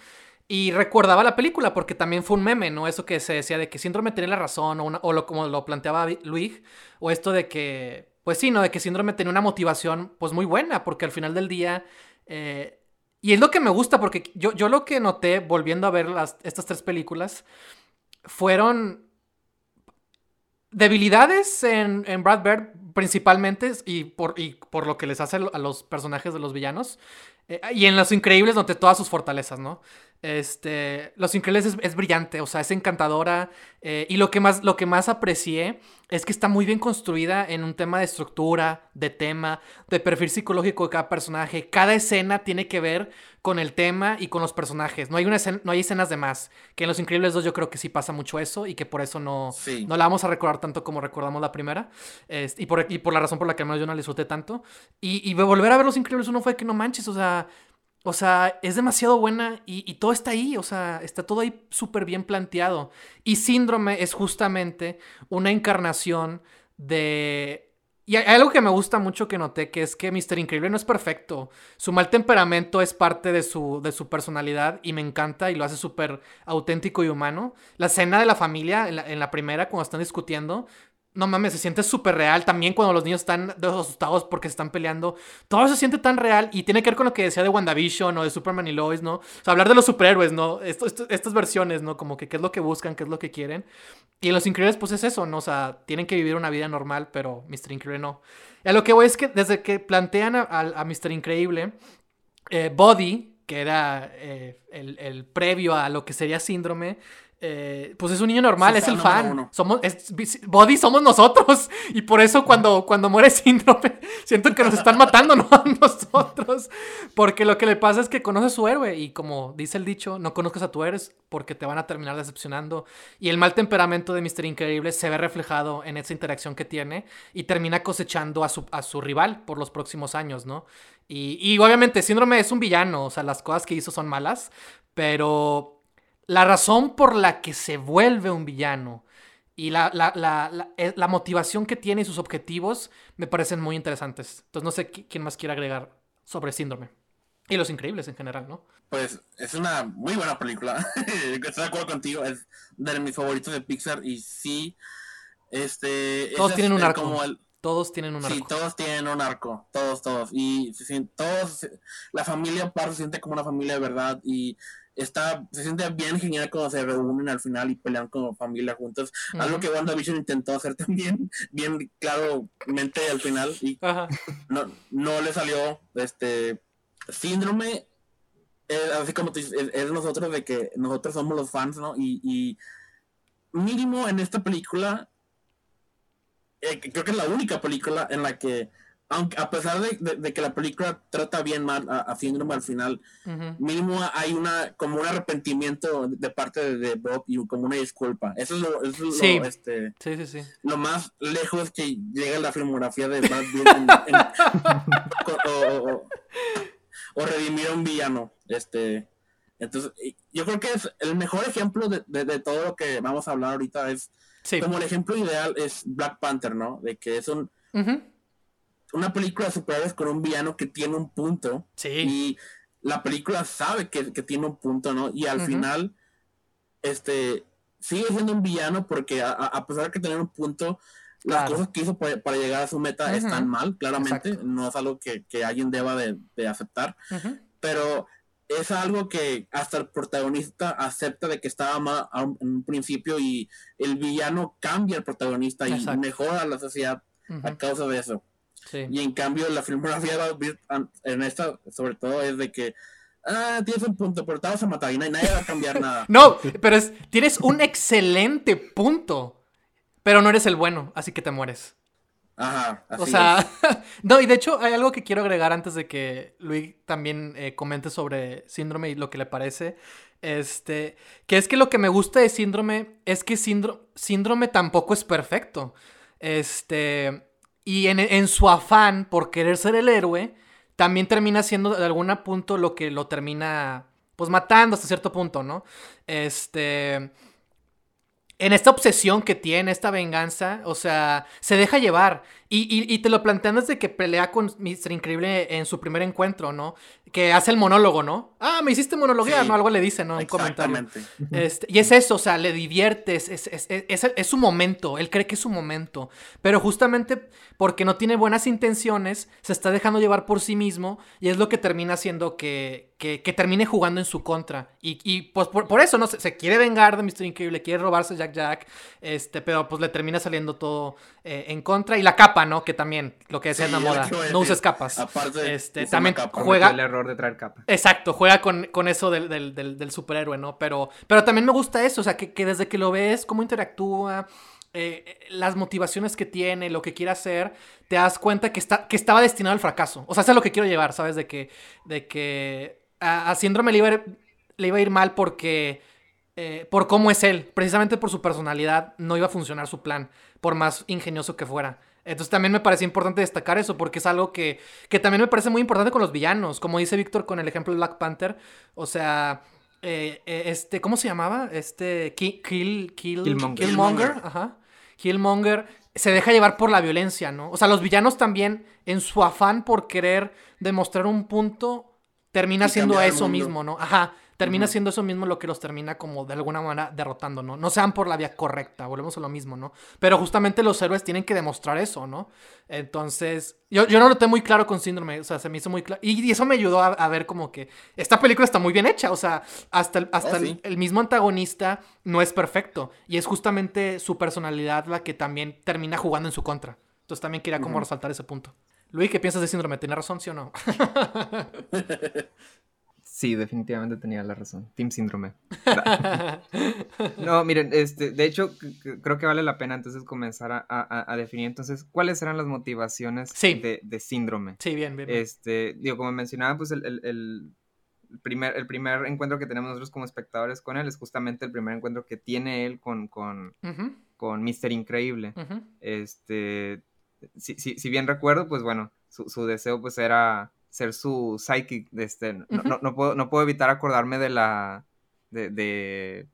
Y recordaba la película porque también fue un meme, ¿no? Eso que se decía de que Síndrome tenía la razón, o, una- o lo, como lo planteaba Luis, o esto de que pues sí, ¿no? De que Síndrome tenía una motivación, pues muy buena, porque al final del día... Eh, y es lo que me gusta, porque yo, yo lo que noté volviendo a ver las, estas tres películas fueron debilidades en, en Brad Bird principalmente y por, y por lo que les hace a los personajes de los villanos. Eh, y en Los Increíbles, donde todas sus fortalezas, ¿no? Este, Los Increíbles es, brillante, o sea, es encantadora. Eh, y lo que, más, lo que más aprecié es que está muy bien construida en un tema de estructura, de tema, de perfil psicológico de cada personaje. Cada escena tiene que ver con el tema y con los personajes. No hay, una no hay escenas de más. Que en Los Increíbles 2 yo creo que sí pasa mucho eso y que por eso no, no la vamos a recordar tanto como recordamos la primera. y, por, y por la razón por la que al menos yo no la disfruté tanto. Y, y volver a ver Los Increíbles 1 fue que no manches, o sea o sea, es demasiado buena y, todo está ahí, o sea, está todo ahí súper bien planteado. Y síndrome es justamente una encarnación de... Y hay algo que me gusta mucho que noté, que es que Mr. Increíble no es perfecto. Su mal temperamento es parte de su, de su personalidad y me encanta y lo hace súper auténtico y humano. La escena de la familia en la, en la primera, cuando están discutiendo, no mames, se siente súper real. También cuando los niños están asustados porque se están peleando. Todo se siente tan real. Y tiene que ver con lo que decía de WandaVision o de Superman y Lois, ¿no? O sea, hablar de los superhéroes, ¿no? estas versiones, ¿no? Como que qué es lo que buscan, qué es lo que quieren. Y en Los Increíbles, pues es eso, ¿no? O sea, tienen que vivir una vida normal, pero Mr. Increíble no. Y a lo que voy es que desde que plantean a, Mr. Increíble, eh, Body, que era eh, el, el previo a lo que sería Síndrome, eh, pues es un niño normal, es, el fan. Somos, Body somos nosotros. Y por eso cuando, cuando muere síndrome, siento que nos están matando ¿no? a nosotros. Porque lo que le pasa es que conoce a su héroe. Y como dice el dicho, no conozcas a tu héroe porque te van a terminar decepcionando. Y el mal temperamento de Mr. Increíble se ve reflejado en esa interacción que tiene. Y termina cosechando a su, a su rival por los próximos años, ¿no? Y, y obviamente, síndrome es un villano. O sea, las cosas que hizo son malas. Pero la razón por la que se vuelve un villano y la, eh, la, motivación que tiene y sus objetivos me parecen muy interesantes. Entonces no sé quién más quiere agregar sobre Síndrome. Y Los Increíbles en general, ¿no? Pues es una muy buena película. Estoy de acuerdo contigo. Es de mis favoritos de Pixar y sí, este... Todos tienen un arco. Todos tienen un arco. Sí, todos tienen un arco. Todos, todos. Y todos... La familia Par se siente como una familia de verdad y está, se siente bien genial cuando se reúnen al final y pelean como familia juntos. Algo que WandaVision intentó hacer también, bien claramente al final, y no, no le salió este síndrome. así como es, es, nosotros de que nosotros somos los fans, ¿no? Y, y mínimo en esta película, eh, creo que es la única película en la que aunque a pesar de, que la película trata bien mal a, Síndrome al final, mínimo hay una como un arrepentimiento de parte de, Bob y como una disculpa. Eso es lo, eso es lo, este, lo más lejos que llega la filmografía de Brad o, redimir a un villano. Este, entonces, yo creo que es el mejor ejemplo de, todo lo que vamos a hablar ahorita es como el ejemplo ideal es Black Panther, ¿no? De que es un una película de superhéroes con un villano que tiene un punto. Sí. Y la película sabe que, tiene un punto, ¿no? Y al final, este, sigue siendo un villano porque a, pesar de que tiene un punto, las cosas que hizo para, llegar a su meta están mal, claramente. No es algo que, alguien deba de, aceptar. Pero es algo que hasta el protagonista acepta de que estaba mal en un principio y el villano cambia al protagonista y mejora la sociedad a causa de eso. Y en cambio, la filmografía de en esta, sobre todo, es de que ah, tienes un punto, pero te vas a matar y nadie va a cambiar nada. no, pero es, tienes un excelente punto, pero no eres el bueno, así que te mueres. Ajá. Así o sea, no, y de hecho hay algo que quiero agregar antes de que Luis también eh, comente sobre síndrome y lo que le parece. Este, que es que lo que me gusta de síndrome es que síndrome tampoco es perfecto. Este, y en, su afán por querer ser el héroe, también termina siendo de algún punto lo que lo termina, pues matando hasta cierto punto, ¿no? Este... en esta obsesión que tiene, esta venganza, o sea, se deja llevar. Y, y, y, te lo plantean desde que pelea con Mr. Increíble en su primer encuentro, ¿no? Que hace el monólogo, ¿no? Ah, me hiciste monologuear, Sí. ¿no? Algo le dice, ¿no? Un comentario. Exactamente. Este, y es eso, o sea, le diviertes, es, es, es, es- es su momento, él cree que es su momento, pero justamente porque no tiene buenas intenciones, se está dejando llevar por sí mismo y es lo que termina haciendo que, que, que termine jugando en su contra. Y, y, pues por, por eso, ¿no? Se, se quiere vengar de Mr. Increíble, quiere robarse Jack Jack, este, pero pues le termina saliendo todo eh, en contra. Y la capa, ¿no? Que también, lo que decía Sí, la es lo moda, que iba a no decir. uses capas. Aparte, Este, también capa. juega- el error de traer capa. Exacto, juega con, con eso del, del, del- del superhéroe, ¿no? Pero, pero también me gusta eso, o sea, que, que desde que lo ves, cómo interactúa, eh, las motivaciones que tiene, lo que quiere hacer, te das cuenta que, está, que estaba destinado al fracaso. O sea, eso es lo que quiero llevar, ¿sabes? De que, de que a, a Síndrome le iba a ir, le iba a ir mal porque... eh, por cómo es él, precisamente por su personalidad, no iba a funcionar su plan, por más ingenioso que fuera. Entonces también me parece importante destacar eso, porque es algo que, que también me parece muy importante con los villanos, como dice Víctor con el ejemplo de Black Panther, o sea, eh, eh, este, ¿cómo se llamaba? Este, Ki- Kill, Kill, Killmonger. Killmonger, ajá. Killmonger se deja llevar por la violencia, ¿no? O sea, los villanos también, en su afán por querer demostrar un punto, termina siendo eso mismo, ¿no? Ajá. Termina siendo eso mismo lo que los termina como de alguna manera derrotando, ¿no? No sean por la vía correcta, volvemos a lo mismo, ¿no? Pero justamente los héroes tienen que demostrar eso, ¿no? Entonces, yo, yo no lo tengo muy claro con síndrome, o sea, se me hizo muy claro. Y, y eso me ayudó a, a ver como que esta película está muy bien hecha, o sea, hasta, el, hasta Oh, el- sí. el, mismo antagonista no es perfecto. Y es justamente su personalidad la que también termina jugando en su contra. Entonces también quería como resaltar ese punto. Luis, ¿qué piensas de síndrome? ¿Tiene razón, sí o no? Sí, definitivamente tenía la razón. Team Síndrome. No, miren, este, de hecho, creo que vale la pena entonces comenzar a, a- a definir entonces cuáles eran las motivaciones Sí. de, de síndrome. sí, bien, bien. bien. Este, digo, como mencionaba, pues el, el- el primer, el primer encuentro que tenemos nosotros como espectadores con él es justamente el primer encuentro que tiene él con, con, con Mr. Increíble. Este, si, si, si bien recuerdo, pues bueno, su, su deseo pues era ser su psychic, de este, no, no, no puedo, no puedo evitar acordarme de la, de, de,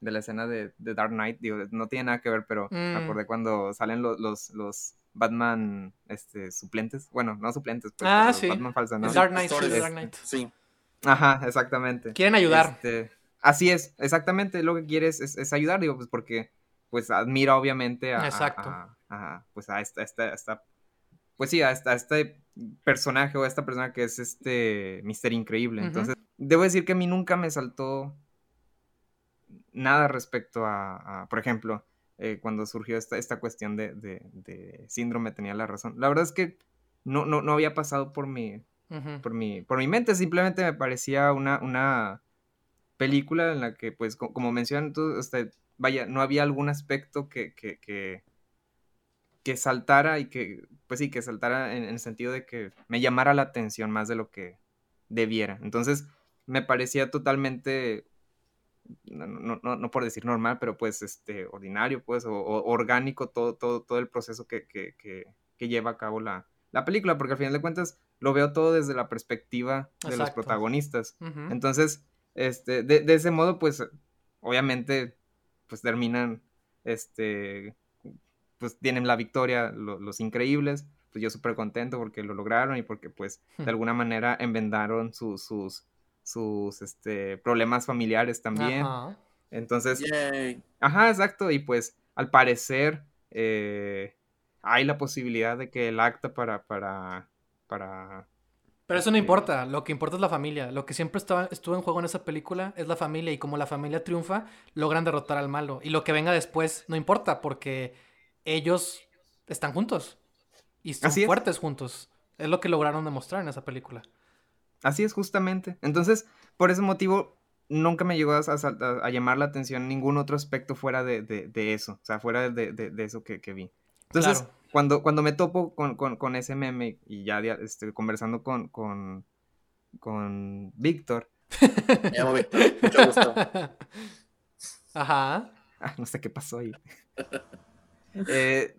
de la escena de, de Dark Knight, digo, no tiene nada que ver, pero me Mm. acordé cuando salen los, los, los Batman, este, suplentes, bueno, no suplentes, pues, Ah, pero sí. Batman falsos, ¿no? Dark Knight, sí, Dark Knight. Sí. Ajá, exactamente. Quieren ayudar. Este, así es, exactamente lo que quieres es, es ayudar, digo, pues porque pues admira obviamente a, a- Exacto. a- a, pues a esta, esta, esta- pues sí, a, esta- este personaje o a esta persona que es este Mister Increíble. Entonces, debo decir que a mí nunca me saltó nada respecto a, por ejemplo, eh, cuando surgió esta, esta cuestión de, de- de síndrome, tenía la razón. La verdad es que no, no, no había pasado por mi, por mi, por mi mente, simplemente me parecía una, una película en la que, pues, co- como mencionan tú, este, vaya, no había algún aspecto que, que, que, que saltara y que, pues sí, que saltara en, en el sentido de que me llamara la atención más de lo que debiera. Entonces, me parecía totalmente, no, no, no, no por decir normal, pero pues, este, ordinario, pues, o, o orgánico todo, todo, todo el proceso que, que, que, que lleva a cabo la, la película, porque al final de cuentas lo veo todo desde la perspectiva de los protagonistas. Entonces, este, de, de ese modo, pues, obviamente, pues terminan, este, pues tienen la victoria lo- los increíbles. Pues yo súper contento porque lo lograron y porque, pues, de alguna manera enmendaron sus, sus, sus, este, problemas familiares también. Ajá. Entonces, Yay. Ajá, exacto. Y pues al parecer eh, hay la posibilidad de que el acta para, para, para... Pero eso no Este- importa, lo que importa es la familia. Lo que siempre estaba, estuvo en juego en esa película es la familia y como la familia triunfa, logran derrotar al malo. Y lo que venga después no importa porque ellos están juntos y son Así es. fuertes juntos. Es lo que lograron demostrar en esa película. Así es, justamente. Entonces, por ese motivo, nunca me llegó a, a- a llamar la atención ningún otro aspecto fuera de, de- de eso. O sea, fuera de, de- de eso que, que vi. Entonces, Claro. cuando, cuando me topo con, con- con ese meme y ya este, conversando con, con, con Víctor, Me llamo Víctor. Mucho gusto. Ajá. Ah, no sé qué pasó ahí. Eh,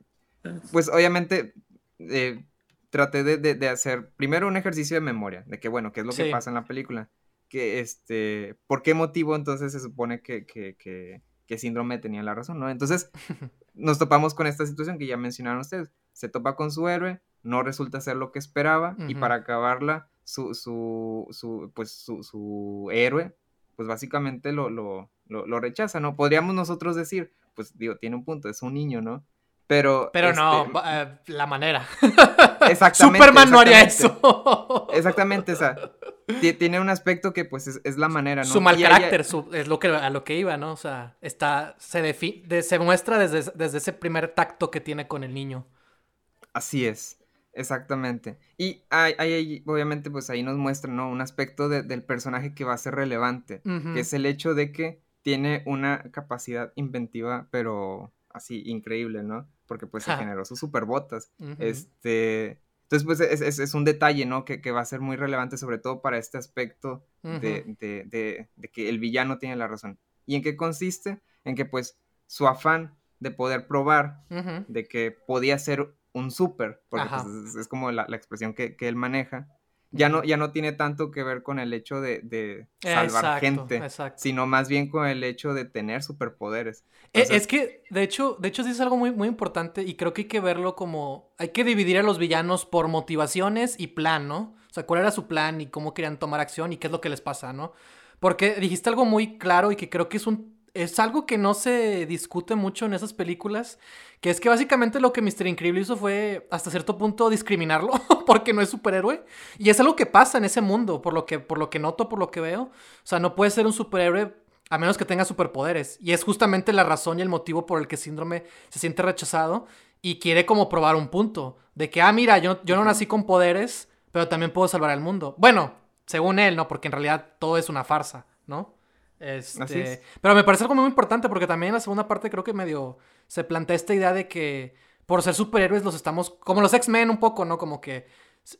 pues obviamente eh, traté de, de- de hacer primero un ejercicio de memoria, de que bueno, qué es lo que pasa en la película. Que este, ¿por qué motivo entonces se supone que, que, que, que síndrome tenía la razón, ¿no? Entonces nos topamos con esta situación que ya mencionaron ustedes. Se topa con su héroe, no resulta ser lo que esperaba y para acabarla, su, su, su, pues, su, su héroe, pues básicamente lo, lo, lo, lo rechaza, ¿no? Podríamos nosotros decir, pues digo, tiene un punto, es un niño, ¿no? Pero... Pero no, este, eh, la manera. Exactamente. Superman no haría eso. Exactamente, o sea, ti- tiene un aspecto que pues es, es la manera, ¿no? Su mal Y ella- carácter su- es lo que, a lo que iba, ¿no? O sea, está, se, defi- de- se muestra desde, desde ese primer tacto que tiene con el niño. Así es, exactamente. Y hay, hay- obviamente pues ahí nos muestra, ¿no? Un aspecto de- del personaje que va a ser relevante, que es el hecho de que tiene una capacidad inventiva, pero así, increíble, ¿no? Porque pues se generó sus superbotas. Ujú. Este... Entonces, pues es, es- es un detalle, ¿no? Que, que va a ser muy relevante, sobre todo para este aspecto de, Ujú. de- de- de que el villano tiene la razón. ¿Y en qué consiste? En que, pues, su afán de poder probar de que podía ser un súper, porque pues, es, es como la, la expresión que, que él maneja, ya no, ya no tiene tanto que ver con el hecho de, de salvar Exacto, gente, exacto. sino más bien con el hecho de tener superpoderes. Eh, Entonces- es que, de hecho, de hecho sí es algo muy, muy importante y creo que hay que verlo como... Hay que dividir a los villanos por motivaciones y plan, ¿no? O sea, cuál era su plan y cómo querían tomar acción y qué es lo que les pasa, ¿no? Porque dijiste algo muy claro y que creo que es un... Es algo que no se discute mucho en esas películas, que es que básicamente lo que Mr. Increíble hizo fue hasta cierto punto discriminarlo porque no es superhéroe. Y es algo que pasa en ese mundo, por lo que, por lo que noto, por lo que veo. O sea, no puede ser un superhéroe a menos que tenga superpoderes. Y es justamente la razón y el motivo por el que Síndrome se siente rechazado y quiere como probar un punto. De que, ah, mira, yo, yo no nací con poderes, pero también puedo salvar al mundo. Bueno, según él, ¿no? Porque en realidad todo es una farsa, ¿no? Este, Así es. Pero me parece algo muy importante porque también en la segunda parte creo que medio se plantea esta idea de que por ser superhéroes los estamos, como los X-Men un poco, ¿no? Como que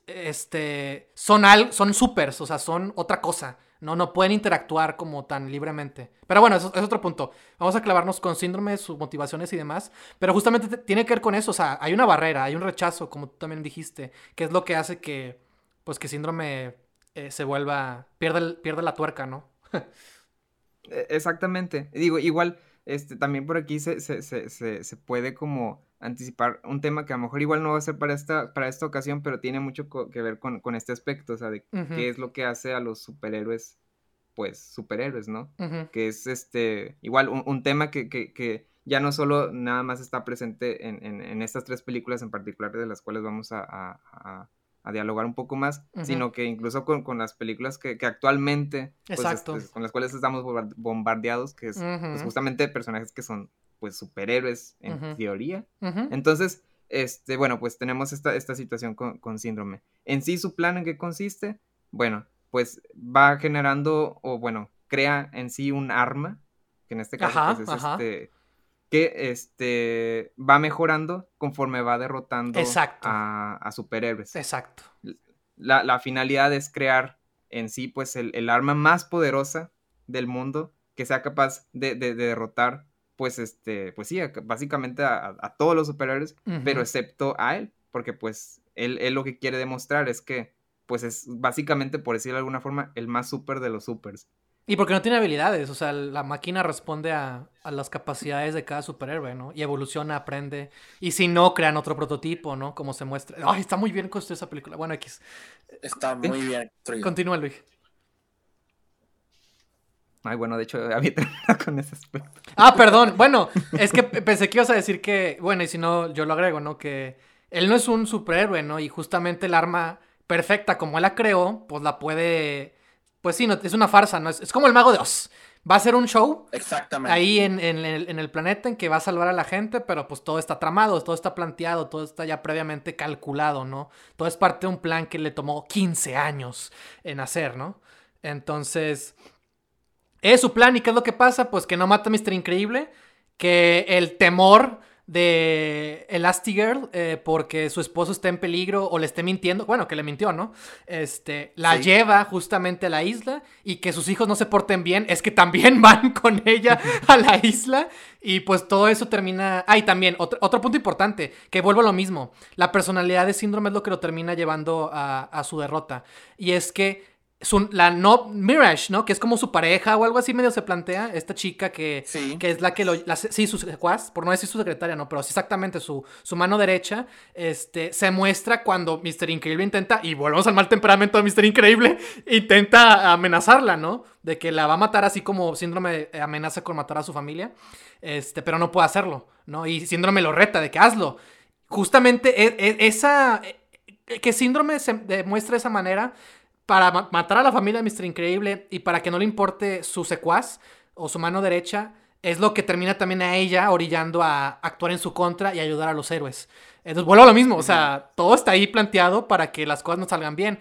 este, son, al, son supers, o sea, son otra cosa. No, no pueden interactuar como tan libremente. Pero bueno, eso es otro punto. Vamos a clavarnos con síndrome, sus motivaciones y demás. Pero justamente te- tiene que ver con eso. O sea, hay una barrera, hay un rechazo, como tú también dijiste, que es lo que hace que, pues, que síndrome eh, se vuelva, pierde, pierde la tuerca, ¿no? E- Exactamente. Digo, igual, este, también por aquí se, se, se, se, se puede como anticipar un tema que a lo mejor igual no va a ser para esta, para esta ocasión, pero tiene mucho que ver con, con este aspecto, o sea, de qué es lo que hace a los superhéroes, pues, superhéroes, ¿no? Que es este igual un, un tema que, que- que ya no solo nada más está presente en, en- en estas tres películas en particular de las cuales vamos a, a- a- a dialogar un poco más, sino que incluso con, con las películas que, que actualmente pues, Exacto. este, con las cuales estamos bombar- bombardeados, que es pues, justamente personajes que son pues superhéroes en teoría. Entonces, este, bueno, pues tenemos esta, esta situación con, con síndrome. En sí, su plan en qué consiste, bueno, pues va generando, o bueno, crea en sí un arma, que en este caso Ajá, pues, es ajá. este, que este, va mejorando conforme va derrotando Exacto. a, a superhéroes. Exacto. La, la finalidad es crear en sí, pues, el, el arma más poderosa del mundo que sea capaz de, de- de derrotar, pues, este, pues sí, básicamente a, todos los superhéroes, pero excepto a él, porque pues él, él lo que quiere demostrar es que, pues es básicamente, por decirlo de alguna forma, el más super de los supers. Y porque no tiene habilidades, o sea, la máquina responde a, a las capacidades de cada superhéroe, ¿no? Y evoluciona, aprende. Y si no, crean otro prototipo, ¿no? Como se muestra. Ay, está muy bien construida esa película. Bueno, X. Está muy bien construido. Continúa, Luis. Ay, bueno, de hecho, había terminado con ese aspecto. Ah, perdón. Bueno, es que pe- pensé que ibas a decir que, bueno, y si no, yo lo agrego, ¿no? Que él no es un superhéroe, ¿no? Y justamente el arma perfecta como él la creó, pues la puede... Pues sí, no, es una farsa, ¿no? Es, es como el mago de Oz. Va a ser un show Exactamente. ahí en, en el, en el planeta en que va a salvar a la gente, pero pues todo está tramado, todo está planteado, todo está ya previamente calculado, ¿no? Todo es parte de un plan que le tomó 15 años en hacer, ¿no? Entonces, es su plan y ¿qué es lo que pasa? Pues que no mata a Mr. Increíble, que el temor de Elastigirl eh, porque su esposo está en peligro o le esté mintiendo, bueno, que le mintió, ¿no? Este, la Sí. lleva justamente a la isla y que sus hijos no se porten bien, es que también van con ella a la isla y pues todo eso termina... Ah, y también, otro, otro punto importante, que vuelvo a lo mismo, la personalidad de síndrome es lo que lo termina llevando a, a su derrota y es que su- la no Mirage, ¿no? Que es como su pareja o algo así medio se plantea. Esta chica que, Sí. que es la que lo. la- sí, su secuaz, por no decir su secretaria, no, pero sí exactamente su, su mano derecha. Este se muestra cuando Mr. Increíble intenta, y volvemos al mal temperamento de Mr. Increíble, intenta amenazarla, ¿no? De que la va a matar así como síndrome eh, amenaza con matar a su familia. Este, pero no puede hacerlo, ¿no? Y síndrome lo reta de que hazlo. Justamente e- e- esa. e- que síndrome se demuestra de esa manera para ma- matar a la familia de Mr. Increíble y para que no le importe su secuaz o su mano derecha, es lo que termina también a ella orillando a actuar en su contra y ayudar a los héroes. Entonces vuelvo a lo mismo, o sea, todo está ahí planteado para que las cosas no salgan bien.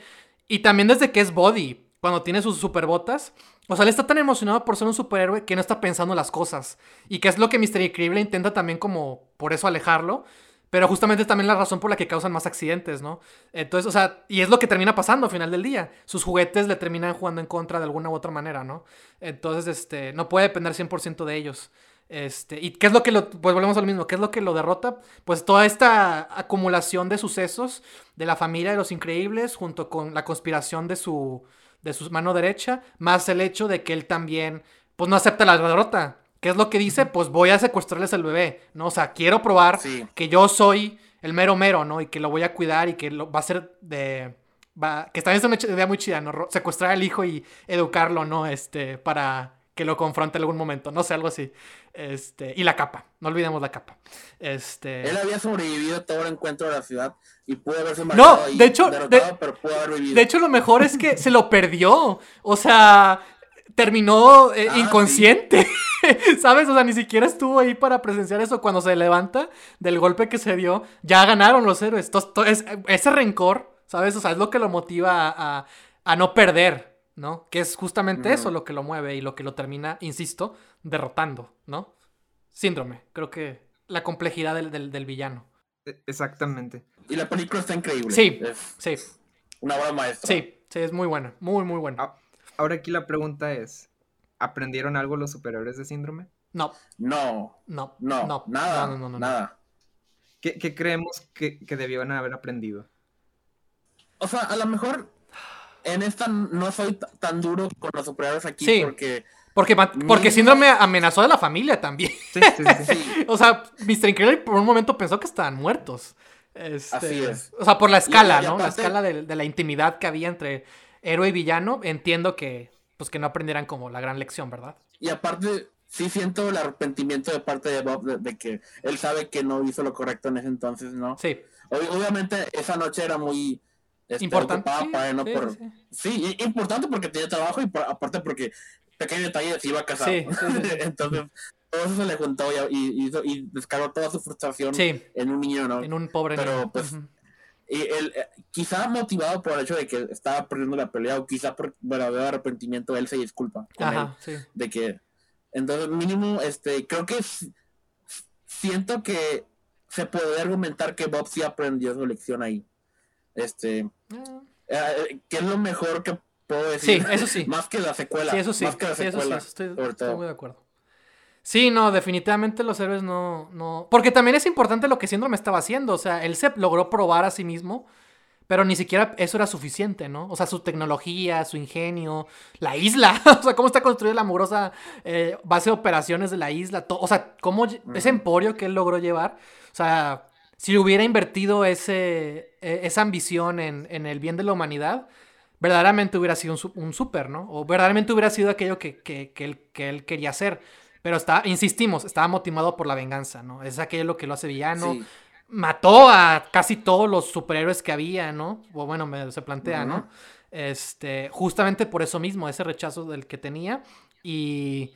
Y también desde que es Body, cuando tiene sus superbotas, o sea, él está tan emocionado por ser un superhéroe que no está pensando las cosas. Y que es lo que Mr. Increíble intenta también como por eso alejarlo. Pero justamente es también la razón por la que causan más accidentes, ¿no? Entonces, o sea, y es lo que termina pasando al final del día. Sus juguetes le terminan jugando en contra de alguna u otra manera, ¿no? Entonces, este, no puede depender 100% de ellos. Este, ¿y qué es lo que lo, pues volvemos a lo mismo, qué es lo que lo derrota? Pues toda esta acumulación de sucesos de la familia de los increíbles junto con la conspiración de su, de su mano derecha, más el hecho de que él también, pues no acepta la derrota. ¿Qué es lo que dice? Pues voy a secuestrarles el bebé, ¿no? O sea, quiero probar Sí. que yo soy el mero mero, ¿no? Y que lo voy a cuidar y que lo, va a ser de... Va, que también es una idea muy chida, ¿no? Secuestrar al hijo y educarlo, ¿no? Este, para que lo confronte en algún momento, no sé, algo así. Este, y la capa, no olvidemos la capa. Este... Él había sobrevivido a todo el encuentro de la ciudad y pudo haberse No, de hecho, derrotado, de- pero pudo haber vivido. De hecho, lo mejor es que se lo perdió. O sea, terminó eh, Ah, inconsciente. ¿Sabes? O sea, ni siquiera estuvo ahí para presenciar eso. Cuando se levanta del golpe que se dio, ya ganaron los héroes. Tos- to- es- ese rencor, ¿sabes? O sea, es lo que lo motiva a, a- a no perder, ¿no? Que es justamente eso lo que lo mueve y lo que lo termina, insisto, derrotando, ¿no? Síndrome. Creo que la complejidad del, del- del villano. E- Exactamente. Y la película está increíble. Sí. Es Sí, una obra maestra. sí, sí, es muy buena. Muy, muy buena. Ah, Ahora aquí la pregunta es, ¿aprendieron algo los superhéroes de síndrome? No, No, no, no, no. nada. No, no, no, no. Nada. ¿Qué, qué creemos que, que debieron haber aprendido? O sea, a lo mejor en esta no soy tan duro con los superhéroes aquí Sí. porque Porque, porque. Síndrome amenazó a la familia también. Sí, sí, sí, o sea, Mr. Increíble por un momento pensó que estaban muertos. Este, Así es. O sea, por la escala, y ¿no? La aparte- escala de, de la intimidad que había entre héroe y villano. Entiendo que, pues, que no aprendieran como la gran lección, ¿verdad? y aparte sí siento el arrepentimiento de parte de Bob de, de que él sabe que no hizo lo correcto en ese entonces, ¿no? Sí. Ob- obviamente esa noche era muy este, Importante. Sí, para él, ¿no? sí, Por- sí, Sí, importante porque tenía trabajo y por- aparte porque pequeño detalle se iba a casar. Entonces, todo eso se le juntó y, y, y descargó toda su frustración en un niño, ¿no? en un pobre Pero, niño. pues, Ujú. Y él, eh, quizá motivado por el hecho de que estaba perdiendo la pelea o quizá por verdadero arrepentimiento, él se disculpa con él Ajá, sí. de que entonces mínimo este creo que siento que se puede argumentar que Bob sí aprendió su lección ahí este Ah, eh, que es lo mejor que puedo Sí, decir eso sí. más que la secuela Sí, eso sí. más que la Sí, eso sí. secuela eso estoy, muy de acuerdo. Sí, no, definitivamente los héroes no, no. Porque también es importante lo que Síndrome estaba haciendo. O sea, él se logró probar a sí mismo, pero ni siquiera eso era suficiente, ¿no? O sea, su tecnología, su ingenio, la isla. o sea, cómo está construida la amorosa eh, base de operaciones de la isla. o sea, cómo ese emporio que él logró llevar. O sea, si hubiera invertido ese, e- esa ambición en, en el bien de la humanidad, verdaderamente hubiera sido un, un súper, ¿no? O verdaderamente hubiera sido aquello que, que- que él, que él quería hacer. Pero está, insistimos, estaba motivado por la venganza, ¿no? Es aquello lo que lo hace villano. Sí. Mató a casi todos los superhéroes que había, ¿no? O bueno, me- se plantea. ¿no? Este, justamente por eso mismo, ese rechazo del que tenía. Y,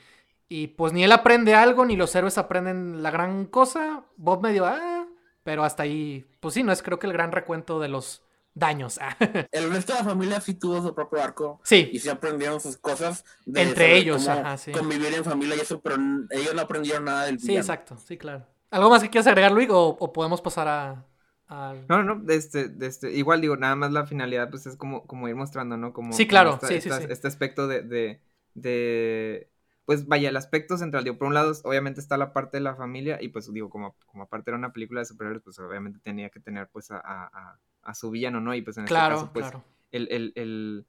y pues ni él aprende algo, ni los héroes aprenden la gran cosa. Bob medio, ah, pero hasta ahí, pues sí, no es creo que el gran recuento de los daños. ah. el resto de la familia sí tuvo su propio arco sí, y sí aprendieron sus cosas de Entre ellos, cómo ajá, sí. convivir en familia y eso pero ellos no aprendieron nada del sí, villano. exacto, sí, claro. ¿Algo más que quieras agregar, Luis? ¿O, o podemos pasar a... al- No, no, no, este, este, igual digo, nada más la finalidad, pues es como, como ir mostrando, ¿no? Como, Sí, como claro, esta- sí, sí, esta- sí. Este aspecto de, de, de, pues vaya, el aspecto central, digo, por un lado, obviamente está la parte de la familia, y pues digo, como, como aparte era una película de superhéroes, pues obviamente tenía que tener, pues, a, a, a- su villano, ¿no? Y pues en Claro, este caso, pues, claro. el, el, el,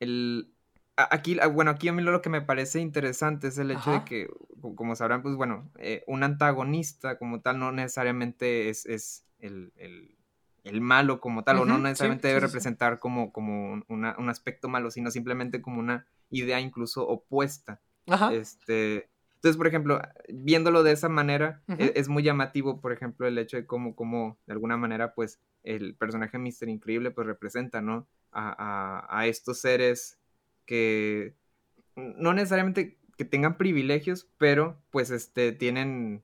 el, aquí, bueno, aquí a mí lo que me parece interesante es el hecho de que, como sabrán, pues bueno, eh, un antagonista como tal no necesariamente es, es el, el, el, malo como tal, o no necesariamente debe representar como, como un aspecto malo, sino simplemente como una idea incluso opuesta. Ajá. Este, entonces, por ejemplo, viéndolo de esa manera, e, es, muy llamativo, por ejemplo, el hecho de cómo, cómo de alguna manera, pues, el personaje Mister Increíble, pues, representa, ¿no? A, a, a estos seres que no necesariamente que tengan privilegios, pero pues este tienen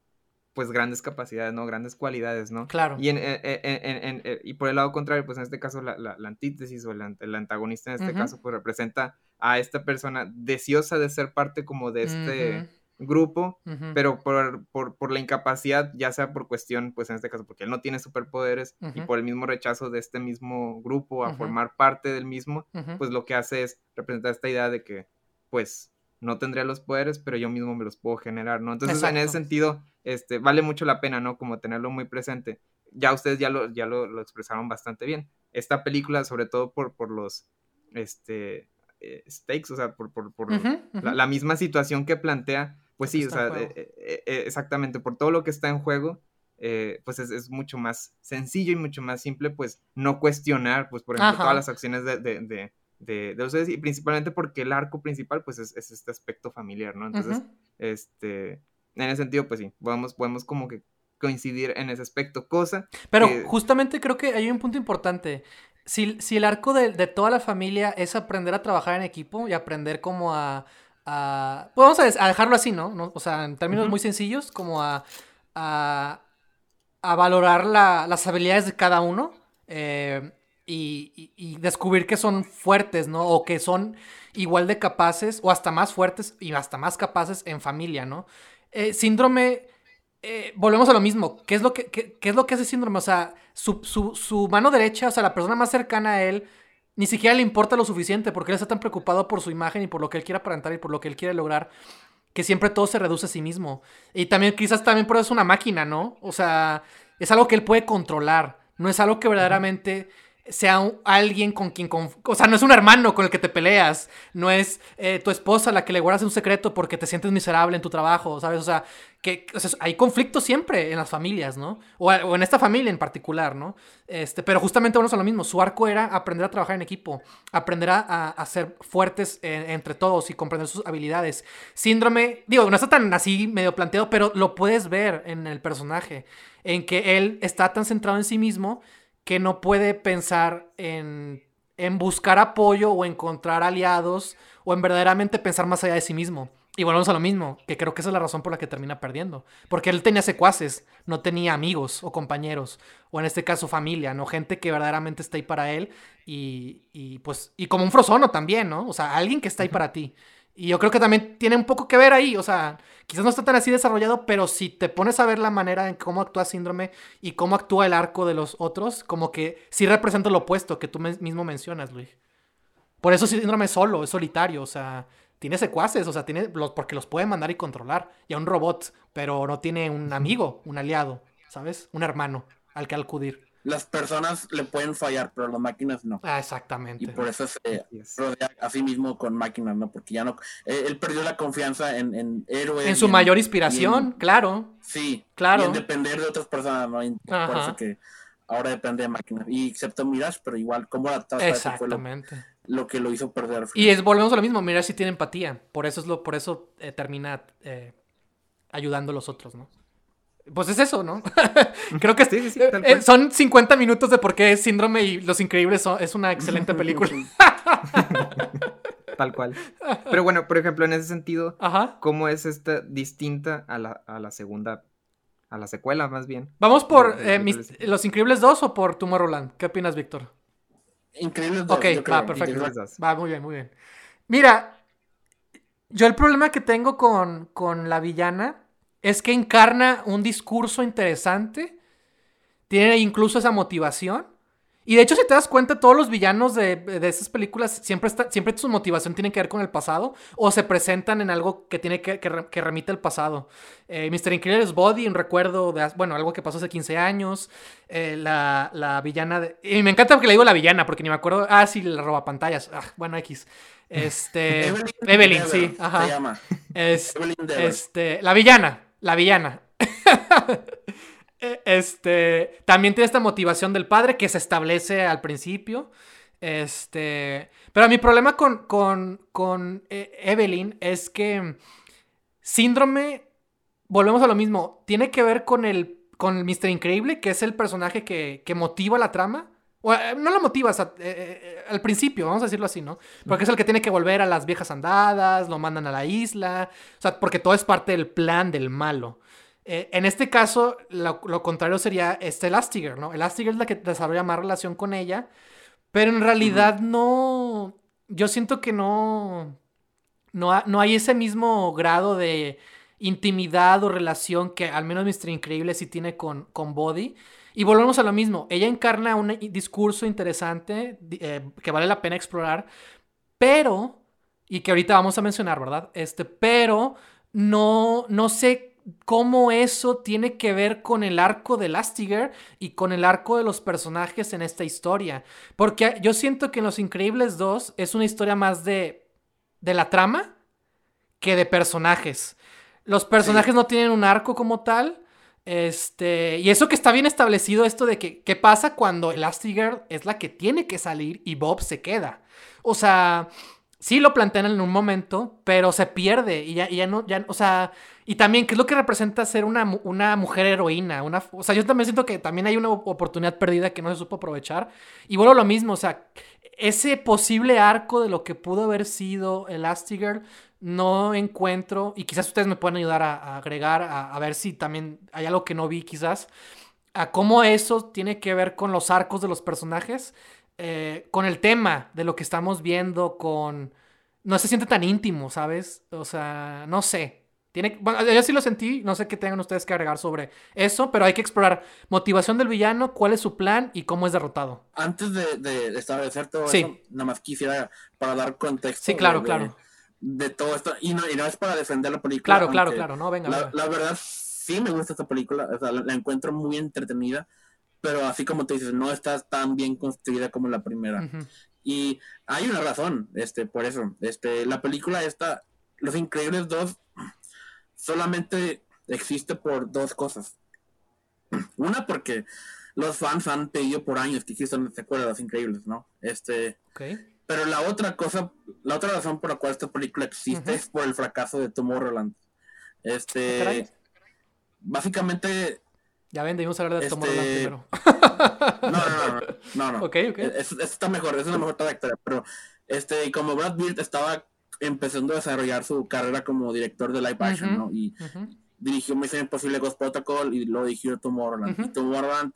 pues grandes capacidades, ¿no? Grandes cualidades, ¿no? Claro. Y, en, y por el lado contrario, pues en este caso la, la, antítesis o el, el, antagonista en este caso pues representa a esta persona deseosa de ser parte como de este grupo, pero por, por, por, la incapacidad, ya sea por cuestión, pues en este caso, porque él no tiene superpoderes y por el mismo rechazo de este mismo grupo a formar parte del mismo, pues lo que hace es representar esta idea de que, pues, no tendría los poderes, pero yo mismo me los puedo generar, ¿no? Entonces, en ese sentido, este, vale mucho la pena, ¿no? Como tenerlo muy presente. Ya ustedes ya lo, ya lo, expresaron bastante bien. Esta película, sobre todo por, por los, este, eh, stakes, o sea, por, por, por la, misma situación que plantea, pues sí, o sea, eh, eh, exactamente, por todo lo que está en juego, pues es, mucho más sencillo y mucho más simple, pues no cuestionar, pues por ejemplo, todas las acciones de, de, de, ustedes y principalmente porque el arco principal, pues es, este aspecto familiar, ¿no? Entonces, este, en ese sentido, pues sí, podemos, podemos como que coincidir en ese aspecto, cosa. Pero justamente creo que hay un punto importante si, el arco de, toda la familia es aprender a trabajar en equipo y aprender como a... a pues vamos a, dejarlo así, ¿no? O sea, en términos muy sencillos, como a, a, valorar las habilidades de cada uno eh, y, descubrir que son fuertes, ¿no? O que son igual de capaces o hasta más fuertes y hasta más capaces en familia, ¿no? Eh, síndrome eh, volvemos a lo mismo. ¿Qué es lo que, qué, es lo que hace síndrome? O sea, su, mano derecha, o sea, la persona más cercana a él, ni siquiera le importa lo suficiente porque él está tan preocupado por su imagen y por lo que él quiere aparentar y por lo que él quiere lograr que siempre todo se reduce a sí mismo. Y también, quizás también por eso es una máquina, ¿no? O sea, es algo que él puede controlar. No es algo que verdaderamente sea alguien con quien... o sea, no es un hermano con el que te peleas, no es eh, tu esposa la que le guardas un secreto porque te sientes miserable en tu trabajo, ¿sabes? O sea, que hay conflictos siempre en las familias, ¿no? O, en esta familia en particular, ¿no? Este, pero justamente vamos a lo mismo, su arco era aprender a trabajar en equipo, aprender a, ser fuertes entre todos y comprender sus habilidades. Síndrome, digo, no está tan así medio planteado, pero lo puedes ver en el personaje, en que él está tan centrado en sí mismo que no puede pensar en, en buscar apoyo o encontrar aliados o en verdaderamente pensar más allá de sí mismo. Y volvemos a lo mismo, que creo que esa es la razón por la que termina perdiendo. Porque él tenía secuaces, no tenía amigos o compañeros, o en este caso familia, ¿no? Gente que verdaderamente está ahí para él y, y pues, y como un frozono también, ¿no? O sea, alguien que está ahí para ti. Y yo creo que también tiene un poco que ver ahí, o sea, quizás no está tan así desarrollado, pero si te pones a ver la manera en cómo actúa Síndrome y cómo actúa el arco de los otros, como que sí representa lo opuesto que tú mismo mencionas, Luis. Por eso Síndrome es solo, es solitario, o sea, tiene secuaces, o sea, tiene los, porque los puede mandar y controlar, y a un robot, pero no tiene un amigo, un aliado, ¿sabes? Un hermano al que acudir las personas le pueden fallar, pero las máquinas no. Ah, exactamente. Y por eso se rodea a sí mismo con máquinas, ¿no? Porque ya no. Eh, él perdió la confianza en, en héroes. En su mayor inspiración, claro. Sí, claro. Y en depender de otras personas, ¿no? por eso que ahora depende de máquinas. Y excepto Mirage, pero igual, como la tasa Exactamente. lo, que lo hizo perder. Y es, volvemos a lo mismo, Mirage sí tiene empatía. Por eso es lo, por eso eh, termina eh, ayudando a los otros, ¿no? Pues es eso, ¿no? Creo que sí, sí, eh, son 50 minutos de por qué Síndrome y Los Increíbles es una excelente película. Tal cual. Pero bueno, por ejemplo, en ese sentido, ¿cómo es esta distinta a la, a la segunda, a la secuela más bien? ¿Vamos por eh, Los Increíbles 2 o por Tomorrowland? ¿Qué opinas, Víctor? Increíbles 2. Ok, va, perfecto. Va, muy bien, muy bien. Mira, yo el problema que tengo con, con la villana es que encarna un discurso interesante, tiene incluso esa motivación Y de hecho, si te das cuenta, todos los villanos de, de esas películas siempre, está, siempre su motivación tiene que ver con el pasado o se presentan en algo que tiene que, que, que remite al pasado. Eh, Mr. Incredible's Body, un recuerdo de, bueno, algo que pasó hace 15 años. Eh, la, la, villana de... Y me encanta porque le digo la villana, porque ni me acuerdo. Ah, sí, la roba pantallas. Ah, bueno, X. Este. Evelyn, Evelyn, sí. Ajá. Se llama. Es- Evelyn Dever. este, la villana, la villana. Eh, este, también tiene esta motivación del padre que se establece al principio. Este, pero mi problema con, con, con eh, Evelyn es que síndrome, volvemos a lo mismo, tiene que ver con el, con el Mr. Increíble, que es el personaje que, que motiva la trama. O, eh, no lo motiva, o sea, eh, eh, al principio, vamos a decirlo así, ¿no? Porque es el que tiene que volver a las viejas andadas, lo mandan a la isla, o sea, porque todo es parte del plan del malo. Eh, en este caso, lo, lo contrario sería este Elastigirl, ¿no? Elastigirl es la que desarrolla más relación con ella, pero en realidad no... Yo siento que no... No, ha- no hay ese mismo grado de intimidad o relación que al menos Mr. Increíble sí tiene con, con Body. Y volvemos a lo mismo. Ella encarna un discurso interesante eh, que vale la pena explorar, pero, y que ahorita vamos a mencionar, ¿verdad? Este, pero no, no sé cómo eso tiene que ver con el arco de Lastiger y con el arco de los personajes en esta historia. Porque yo siento que en Los Increíbles 2 es una historia más de, de la trama que de personajes. Los personajes no tienen un arco como tal. Este, y eso que está bien establecido, esto de que, ¿qué pasa cuando Elastigirl es la que tiene que salir y Bob se queda? O sea, sí lo plantean en un momento, pero se pierde y ya, ya no, ya, o sea, y también, ¿qué es lo que representa ser una, una mujer heroína? Una, o sea, yo también siento que también hay una oportunidad perdida que no se supo aprovechar. Y vuelvo lo mismo, o sea, ese posible arco de lo que pudo haber sido Elastigirl, no encuentro, y quizás ustedes me pueden ayudar a, a agregar, a, a ver si también hay algo que no vi quizás, a cómo eso tiene que ver con los arcos de los personajes, eh, con el tema de lo que estamos viendo, con... No se siente tan íntimo, ¿sabes? O sea, no sé. Tiene, bueno, yo sí lo sentí, no sé qué tengan ustedes que agregar sobre eso, pero hay que explorar motivación del villano, cuál es su plan y cómo es derrotado. Antes de, de establecer todo Sí. eso, nada más quisiera para dar contexto. Sí, claro, de- claro. De todo esto. Y no, y no es para defender la película. Claro, claro, claro, no, venga, La, venga. la verdad, sí me gusta esta película. O sea, la, la encuentro muy entretenida. Pero así como te dices, no está tan bien construida como la primera. Y hay una razón, este, por eso. Este, la película esta, Los Increíbles 2, solamente existe por dos cosas. Una, porque los fans han pedido por años que exista una secuela de Los Increíbles, ¿no? Este. Pero la otra cosa, la otra razón por la cual esta película existe es por el fracaso de Tomorrowland. Este, Ah, caray. básicamente, Ya ven, debimos hablar de Este- Tomorrowland primero. no, no, no, no, no, no. ok, ok. Es, es- está mejor, es una mejor trayectoria, pero este, como Brad Pitt estaba empezando a desarrollar su carrera como director de live action. ¿no? Y dirigió Misión Imposible Ghost Protocol y lo dirigió Tomorrowland. Y Tomorrowland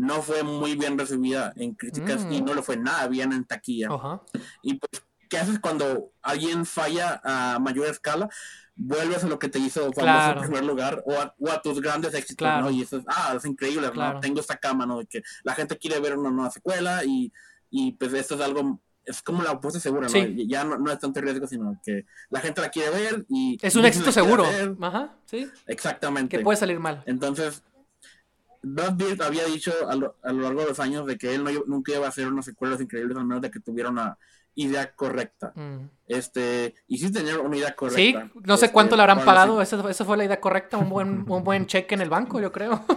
no fue muy bien recibida en críticas y Mm. no le fue nada bien en taquilla. Ajá. Y pues, ¿qué haces cuando alguien falla a mayor escala? Vuelves a lo que te hizo famoso Claro. en primer lugar o a, o a tus grandes éxitos, Claro. ¿no? Y eso es, ah, es increíble, Claro. ¿no? Tengo esta cama, ¿no? De que la gente quiere ver una nueva secuela y, y pues esto es algo, es como la apuesta segura, ¿no? Sí. Y Ya no, no es tanto riesgo, sino que la gente la quiere ver y... Es un éxito seguro. Ajá, sí. Exactamente. Que puede salir mal. Entonces, Brad Pitt había dicho a lo, a lo largo de los años de que él no, iba- nunca iba a hacer unas secuelas increíbles, al menos de que tuviera una idea correcta. Mm. Este, y sí tenía una idea Sí, correcta. no sé Este, cuánto le habrán pagado. Esa, esa fue la idea correcta. Un buen, un buen cheque en el banco, yo creo.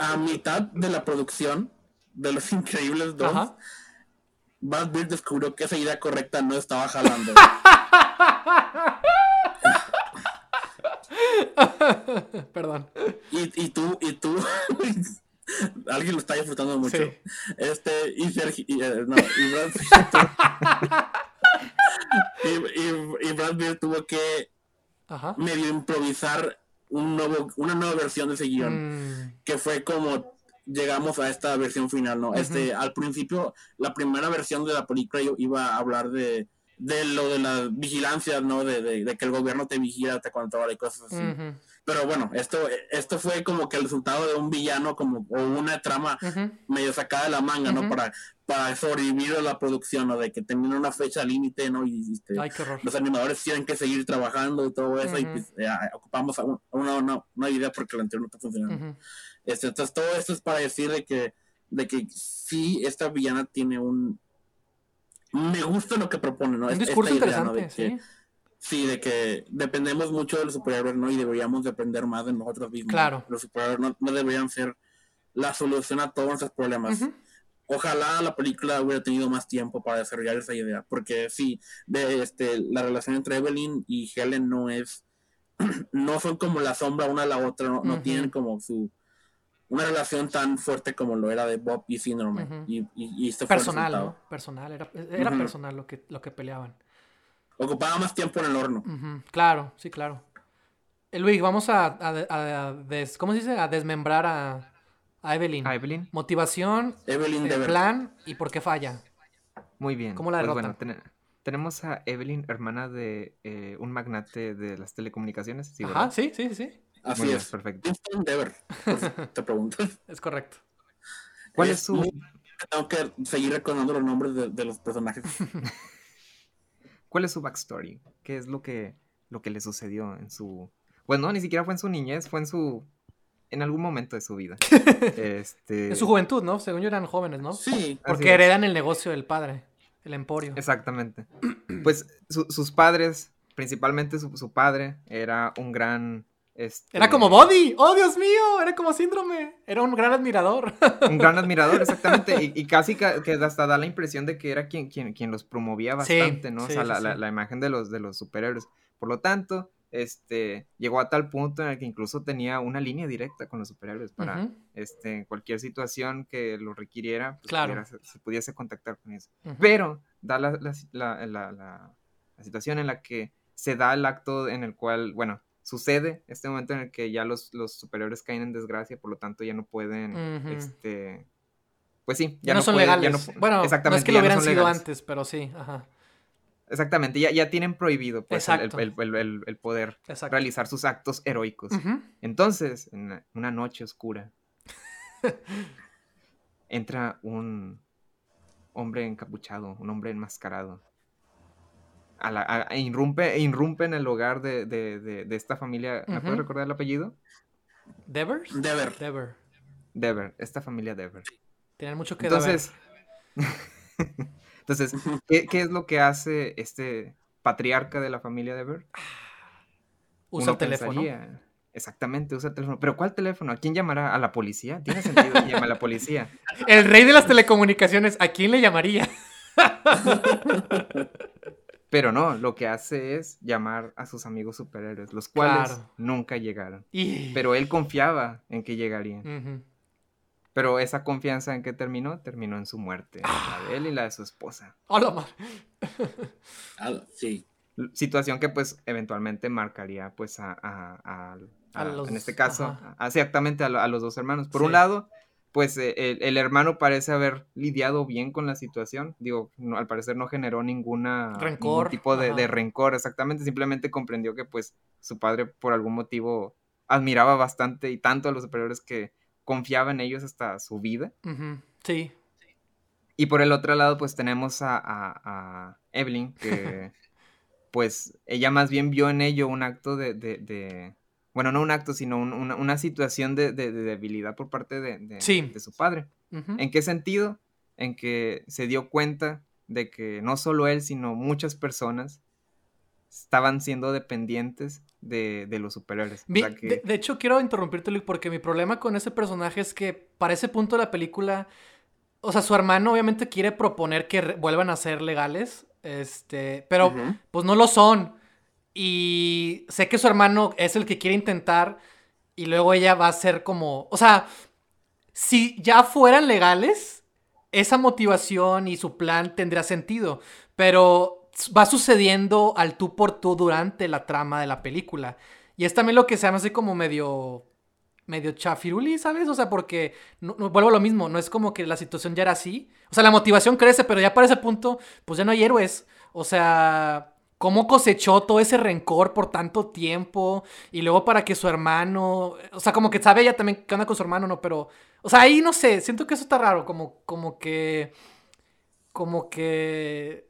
A mitad de la producción de Los Increíbles 2, Ajá. Brad Pitt descubrió que esa idea correcta no estaba jalando. Perdón. y, y tú, y tú, alguien lo está disfrutando mucho. Sí. Este, y Sergio, y, eh, no, y Brad y, Brad tuvo que Ajá. medio improvisar un nuevo, una nueva versión de ese guion, Mm, que fue como llegamos a esta versión final, ¿no? Este, al principio, la primera versión de la película iba a hablar de de lo de la vigilancia, ¿no? De, de, de que el gobierno te vigila, te controla y cosas así. Ujú, Pero bueno, esto, esto fue como que el resultado de un villano como, o una trama ujú. medio sacada de la manga, ¿no? Ujú. Para, para sobrevivir a la producción, ¿no? De que tenían una fecha límite, ¿no? Y este, Ay, los animadores tienen que seguir trabajando y todo eso, y pues, eh, ocupamos a un- una, una, una idea porque la anterior no está funcionando. Este, entonces, todo esto es para decir de que, de que sí, esta villana tiene un... Me gusta lo que propone, ¿no? Un Esta discurso idea, ¿no? interesante, De que- sí. Sí, de que dependemos mucho de los superhéroes, ¿no? Y deberíamos depender más de nosotros mismos. Claro. Los superhéroes no, no deberían ser la solución a todos nuestros problemas. Ojalá la película hubiera tenido más tiempo para desarrollar esa idea, porque sí, de este, la relación entre Evelyn y Helen no es, no son como la sombra una a la otra, no, no tienen como su una relación tan fuerte como lo era de Bob y Síndrome. Ujú. y, y, y este fue el Personal, resultado. ¿no? Personal, era, era Ujú. personal lo que, lo que peleaban. Ocupaba más tiempo en el horno. Ujú, Claro, sí, claro. Eh, Luis, vamos a, a- a- a des- ¿cómo se dice? A desmembrar a, a Evelyn. A Evelyn, Motivación, Evelyn el Dever. plan y por qué falla. muy bien. ¿Cómo la Pues derrotan? bueno, ten- tenemos a Evelyn, hermana de eh, un magnate de las telecomunicaciones. Sí, Ajá, sí, sí, sí. Así Muy bien, es. perfecto. Dever, te preguntas. Es correcto. ¿Cuál Es es su, muy- Tengo que seguir recordando los nombres de, de los personajes. ¿Cuál es su backstory? ¿Qué es lo que, lo que le sucedió en su... Pues no, ni siquiera fue en su niñez, fue en su... En algún momento de su vida. este... En su juventud, ¿no? Según yo eran jóvenes, ¿no? Sí, Porque es. heredan el negocio del padre, el emporio. Exactamente. Pues su- sus padres, principalmente su, su padre, era un gran... este, Era como Body. ¡Oh, Dios mío! Era como síndrome. Era un gran admirador. Un gran admirador, exactamente. Y, y casi ca- que hasta da la impresión de que era quien, quien, quien los promovía Sí, bastante, ¿no? sí, o sea, sí, la, la- la imagen de los, de los superhéroes. Por lo tanto, este, llegó a tal punto en el que incluso tenía una línea directa con los superhéroes para este, cualquier situación que lo requiriera, pues, Claro. pudiera se, se pudiese contactar con ellos. ujú. Pero da la- la situación en la que se da el acto en el cual, bueno, sucede este momento en el que ya los, los superiores caen en desgracia, por lo tanto ya no pueden, este, pues sí, Ya, no, son pueden- ya legales. no- bueno, no es exactamente, que lo hubieran sido legales. antes, pero sí. Ajá. Exactamente, ya, ya tienen prohibido pues, el, Exacto. el- el- el- el poder Exacto. realizar sus actos heroicos. Entonces, en una noche oscura, entra un hombre encapuchado, un hombre enmascarado. A la- a- e irrumpe, e irrumpe en el hogar de, de- de- de esta familia. ¿Me puedes recordar el apellido? ¿Devers? Dever. Dever. Dever, esta familia Dever. Tienen mucho que Entonces, entonces ¿qué, qué es lo que hace este patriarca de la familia Dever? Usa Uno el teléfono. pensaría, Exactamente, usa el teléfono. ¿Pero cuál teléfono? ¿A quién llamará? ¿A la policía? Tiene sentido que llame a la policía. El rey de las telecomunicaciones, ¿a quién le llamaría? Pero no, lo que hace es llamar a sus amigos superhéroes, los cuales Claro. nunca llegaron. Y... Pero él confiaba en que llegarían. Pero esa confianza en que terminó, terminó en su muerte. La de él y la de su esposa. Hola. Ah, sí. Situación que pues eventualmente marcaría pues a, a- a- A a- los- en este caso, exactamente a, lo- a los dos hermanos. Por Sí. un lado, pues eh, el, el hermano parece haber lidiado bien con la situación. Digo, no- al parecer no generó ninguna ningún tipo de, rencor, exactamente. Simplemente comprendió que pues su padre por algún motivo admiraba bastante y tanto a los superiores que confiaba en ellos hasta su vida. Sí. Y por el otro lado, pues tenemos a, a- a Evelyn, que pues ella más bien vio en ello un acto de, de- de- bueno, no un acto, sino un- una, una situación de, de- de debilidad por parte de, de- Sí. su padre. ¿En qué sentido? En que se dio cuenta de que no solo él, sino muchas personas estaban siendo dependientes de, de los superhéroes. O Vi- sea que- de, de hecho, quiero interrumpirte, Luis, porque mi problema con ese personaje es que para ese punto de la película, o sea, su hermano obviamente quiere proponer que vuelvan a ser legales, este, pero pues no lo son. Y sé que su hermano es el que quiere intentar y luego ella va a ser como, o sea, si ya fueran legales, esa motivación y su plan tendría sentido, pero va sucediendo al tú por tú durante la trama de la película. Y es también lo que se llama así como medio medio chafiruli, ¿sabes? O sea, porque no- vuelvo a lo mismo, no es como que la situación ya era así. O sea, la motivación crece, pero ya para ese punto, pues ya no hay héroes. O sea, cómo cosechó todo ese rencor por tanto tiempo y luego para que su hermano, o sea, como que sabe ella también que anda con su hermano, ¿no? Pero, o sea, ahí no sé, siento que eso está raro, como, como que, como que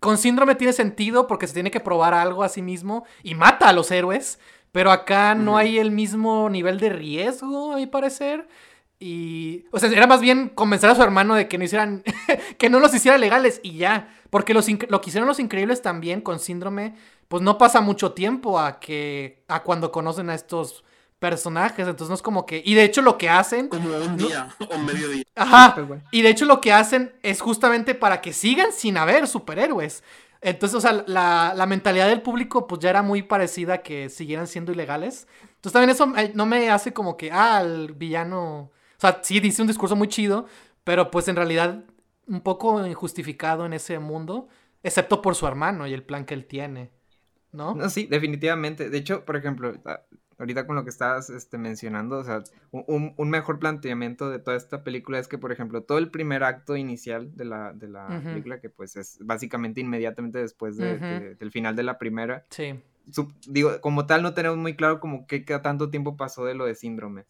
con síndrome tiene sentido porque se tiene que probar algo a sí mismo y mata a los héroes, pero acá no hay el mismo nivel de riesgo, a mi parecer. Y, o sea, era más bien convencer a su hermano de que no hicieran, que no los hiciera legales y ya. Porque los, lo que hicieron los increíbles también con síndrome, pues no pasa mucho tiempo a que, a cuando conocen a estos personajes. Entonces no es como que, y de hecho lo que hacen, Como un día o medio día. ajá, y de hecho lo que hacen es justamente para que sigan sin haber superhéroes. Entonces, o sea, la, la mentalidad del público pues ya era muy parecida a que siguieran siendo ilegales. Entonces también eso eh, no me hace como que, ah, el villano... O sea, sí dice un discurso muy chido, pero pues en realidad un poco injustificado en ese mundo, excepto por su hermano y el plan que él tiene, ¿no? No, sí, definitivamente. De hecho, por ejemplo, ahorita con lo que estabas este, mencionando, o sea, un- un, mejor planteamiento de toda esta película es que, por ejemplo, todo el primer acto inicial de la, de la película, que pues es básicamente inmediatamente después de- Ujú. de- del final de la primera, Sí. su- digo, como tal no tenemos muy claro como qué, qué tanto tiempo pasó de lo de síndrome.